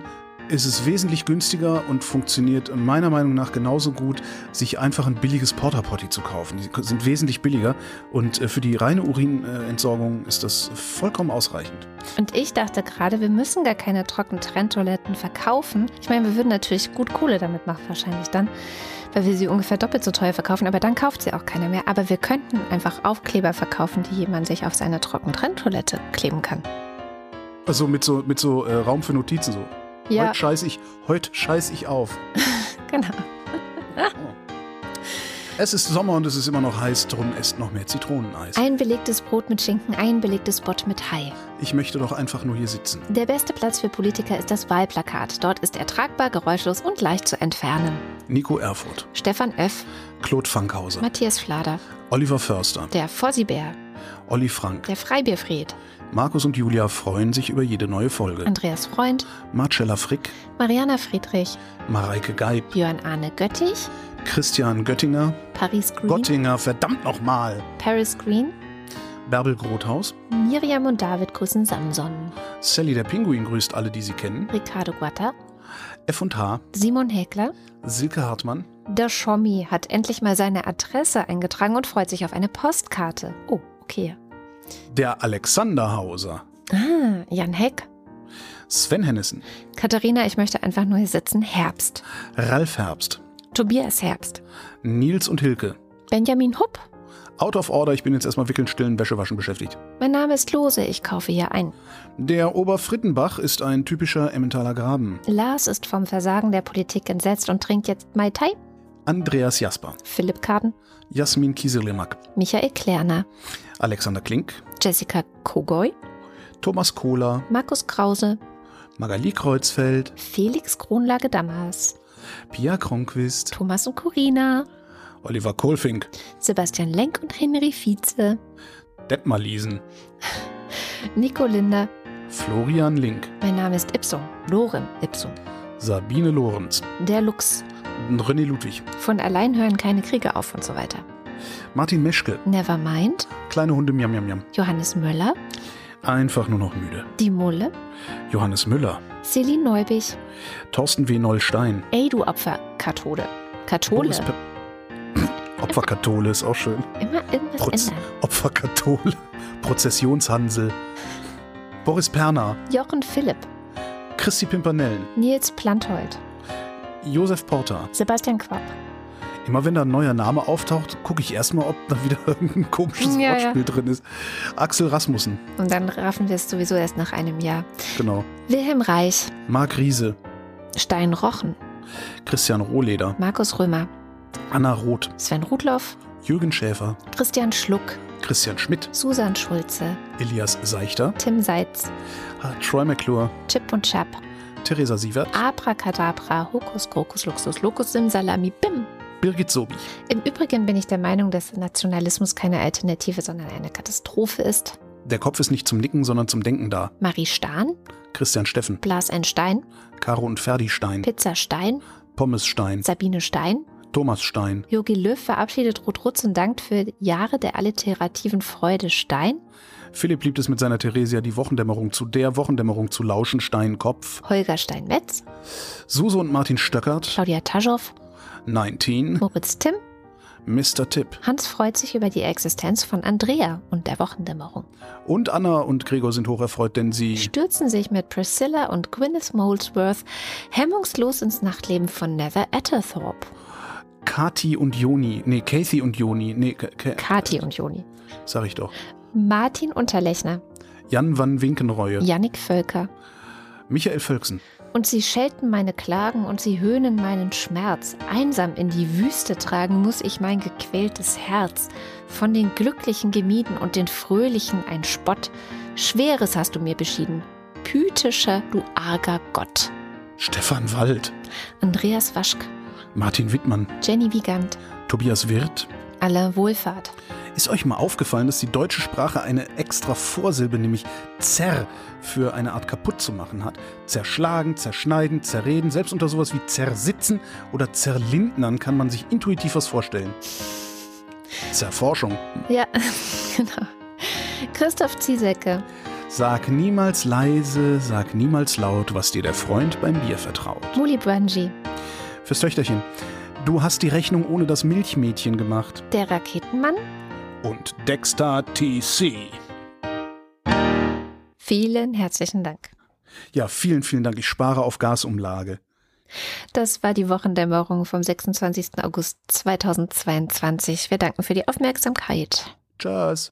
Speaker 2: ist es wesentlich günstiger und funktioniert meiner Meinung nach genauso gut, sich einfach ein billiges Porta Potty zu kaufen. Die sind wesentlich billiger und äh, für die reine Urinentsorgung ist das vollkommen ausreichend.
Speaker 1: Und ich dachte gerade, wir müssen gar keine Trockentrenntoiletten verkaufen. Ich meine, wir würden natürlich gut Kohle damit machen, wahrscheinlich dann, weil wir sie ungefähr doppelt so teuer verkaufen, aber dann kauft sie auch keiner mehr. Aber wir könnten einfach Aufkleber verkaufen, die jemand sich auf seine Trockentrenntoilette kleben kann.
Speaker 2: Also mit so, mit so äh, Raum für Notizen so.
Speaker 1: Ja,
Speaker 2: Heute scheiß ich, heute scheiß ich auf.
Speaker 1: genau.
Speaker 2: Es ist Sommer und es ist immer noch heiß, drum esst noch mehr Zitroneneis.
Speaker 1: Ein belegtes Brot mit Schinken, ein belegtes Bott mit Hai.
Speaker 2: Ich möchte doch einfach nur hier sitzen.
Speaker 1: Der beste Platz für Politiker ist das Wahlplakat. Dort ist er tragbar, geräuschlos und leicht zu entfernen.
Speaker 2: Nico Erfurt,
Speaker 1: Stefan Öff,
Speaker 2: Claude Fankhauser,
Speaker 1: Matthias Flader,
Speaker 2: Oliver Förster,
Speaker 1: der Fossibär,
Speaker 2: Olli Frank,
Speaker 1: der Freibierfried,
Speaker 2: Markus und Julia freuen sich über jede neue Folge.
Speaker 1: Andreas Freund,
Speaker 2: Marcella Frick,
Speaker 1: Mariana Friedrich,
Speaker 2: Mareike Geib,
Speaker 1: Björn Arne Göttich,
Speaker 2: Christian Göttinger,
Speaker 1: Paris Green,
Speaker 2: Göttinger, verdammt nochmal,
Speaker 1: Paris Green,
Speaker 2: Bärbel Grothaus,
Speaker 1: Miriam und David grüßen Samson,
Speaker 2: Sally der Pinguin grüßt alle, die sie kennen,
Speaker 1: Ricardo Guatta,
Speaker 2: F&H,
Speaker 1: Simon Häkler.
Speaker 2: Silke Hartmann,
Speaker 1: Der Schommi hat endlich mal seine Adresse eingetragen und freut sich auf eine Postkarte. Oh, okay.
Speaker 2: der Alexander Hauser,
Speaker 1: Ah, Jan Heck.
Speaker 2: Sven Hennissen,
Speaker 1: Katharina, ich möchte einfach nur hier sitzen. Herbst.
Speaker 2: Ralf Herbst,
Speaker 1: Tobias Herbst.
Speaker 2: Nils und Hilke.
Speaker 1: Benjamin Hupp.
Speaker 2: Out of Order, ich bin jetzt erstmal wickeln, stillen, Wäschewaschen beschäftigt.
Speaker 1: Mein Name ist Lose, ich kaufe hier ein.
Speaker 2: Der Oberfrittenbach ist ein typischer Emmentaler Graben.
Speaker 1: Lars ist vom Versagen der Politik entsetzt und trinkt jetzt Mai Tai.
Speaker 2: Andreas Jasper,
Speaker 1: Philipp Kaden.
Speaker 2: Jasmin Kieselemak,
Speaker 1: Michael Klerner.
Speaker 2: Alexander Klink,
Speaker 1: Jessica Kogoy.
Speaker 2: Thomas Kohler,
Speaker 1: Markus Krause.
Speaker 2: Magali Kreuzfeld,
Speaker 1: Felix Kronlage Dammers.
Speaker 2: Pia Kronquist,
Speaker 1: Thomas und Corina,
Speaker 2: Oliver Kohlfink,
Speaker 1: Sebastian Lenk und Henry Vize,
Speaker 2: Detmar Liesen,
Speaker 1: Nico Linder.
Speaker 2: Florian Link,
Speaker 1: Mein Name ist Ipsum, Lorem Ipsum.
Speaker 2: Sabine Lorenz,
Speaker 1: Der Lux.
Speaker 2: René Ludwig,
Speaker 1: Von allein hören keine Kriege auf und so weiter.
Speaker 2: Martin Meschke,
Speaker 1: Nevermind,
Speaker 2: kleine Hunde Miam Miam Miam,
Speaker 1: Johannes Möller,
Speaker 2: einfach nur noch müde.
Speaker 1: Die Mulle,
Speaker 2: Johannes Müller,
Speaker 1: Celine Neubich.
Speaker 2: Thorsten W. Nollstein,
Speaker 1: Ey, du Opfer, Kathode. Kathole.
Speaker 2: Opferkathole ist auch schön.
Speaker 1: Immer irgendwas
Speaker 2: Proz
Speaker 1: ändern.
Speaker 2: Opferkathole, Prozessionshansel, Boris Perner,
Speaker 1: Jochen Philipp,
Speaker 2: Christi Pimpernellen,
Speaker 1: Nils Planthold,
Speaker 2: Josef Porter.
Speaker 1: Sebastian Quapp.
Speaker 2: Immer wenn da ein neuer Name auftaucht, gucke ich erstmal, ob da wieder irgendein komisches
Speaker 1: Ja, ja.
Speaker 2: Wortspiel drin ist. Axel Rasmussen,
Speaker 1: Und dann raffen wir es sowieso erst nach einem Jahr.
Speaker 2: genau.
Speaker 1: Wilhelm Reich,
Speaker 2: Marc Riese,
Speaker 1: Stein Rochen,
Speaker 2: Christian Rohleder,
Speaker 1: Markus Römer,
Speaker 2: Anna Roth,
Speaker 1: Sven Rudloff,
Speaker 2: Jürgen Schäfer,
Speaker 1: Christian Schluck,
Speaker 2: Christian Schmidt,
Speaker 1: Susan Schulze,
Speaker 2: Elias Seichter,
Speaker 1: Tim Seitz,
Speaker 2: Troy McClure,
Speaker 1: Chip und Chap,
Speaker 2: Theresa Sievert,
Speaker 1: Abracadabra, Hokus, Krokus, Luxus, Locus, Simsalami, Bim.
Speaker 2: Birgit Sobich,
Speaker 1: Im Übrigen bin ich der Meinung, dass Nationalismus keine Alternative, sondern eine Katastrophe ist.
Speaker 2: Der Kopf ist nicht zum Nicken, sondern zum Denken da.
Speaker 1: Marie Stahn,
Speaker 2: Christian Steffen,
Speaker 1: Blas ein Stein,
Speaker 2: Caro und Ferdi Stein,
Speaker 1: Pizza Stein,
Speaker 2: Pommes Stein,
Speaker 1: Sabine Stein,
Speaker 2: Thomas Stein,
Speaker 1: Jogi Löw verabschiedet Ruth-Rutz und dankt für Jahre der alliterativen Freude Stein,
Speaker 2: Philipp liebt es mit seiner Theresia die Wochendämmerung zu der Wochendämmerung zu lauschen, Stein Kopf,
Speaker 1: Holger Stein-Metz,
Speaker 2: Suse und Martin Stöckert,
Speaker 1: Claudia Taschow,
Speaker 2: 19,
Speaker 1: Moritz Timm,
Speaker 2: Mr. Tipp
Speaker 1: Hans freut sich über die Existenz von Andrea und der Wochendämmerung.
Speaker 2: und Anna und Gregor sind hocherfreut, denn sie
Speaker 1: Stürzen sich mit Priscilla und Gwyneth Molesworth hemmungslos ins Nachtleben von Nether Atterthorpe.
Speaker 2: Kati und Joni, nee, Kathy und Joni, nee, K K
Speaker 1: Kati und Joni.
Speaker 2: sag ich doch.
Speaker 1: Martin Unterlechner,
Speaker 2: Jan van Winkenreue,
Speaker 1: Jannik Völker.
Speaker 2: Michael Völksen,
Speaker 1: Und sie schelten meine Klagen und sie höhnen meinen Schmerz. Einsam in die Wüste tragen muss ich mein gequältes Herz. Von den Glücklichen gemieden und den Fröhlichen ein Spott. Schweres hast du mir beschieden. Pythischer, du arger Gott.
Speaker 2: Stefan Wald,
Speaker 1: Andreas Waschk,
Speaker 2: Martin Wittmann,
Speaker 1: Jenny Wiegand,
Speaker 2: Tobias Wirth.
Speaker 1: Aller Wohlfahrt.
Speaker 2: Ist euch mal aufgefallen, dass die deutsche Sprache eine extra Vorsilbe, nämlich zer, für eine Art kaputt zu machen hat? Zerschlagen, zerschneiden, zerreden, selbst unter sowas wie zersitzen oder zerlindnern kann man sich intuitiv was vorstellen. Zerforschung.
Speaker 1: Ja, genau. Christoph Ziesecke,
Speaker 2: Sag niemals leise, sag niemals laut, was dir der Freund beim Bier vertraut.
Speaker 1: Muli Branji,
Speaker 2: Fürs Töchterchen. Du hast die Rechnung ohne das Milchmädchen gemacht.
Speaker 1: der Raketenmann.
Speaker 2: Und Dexter TC.
Speaker 1: Vielen herzlichen Dank.
Speaker 2: Ja, vielen, vielen Dank. Ich spare auf Gasumlage.
Speaker 1: Das war die Wochendämmerung vom 26. August 2022. Wir danken für die Aufmerksamkeit.
Speaker 2: Tschüss.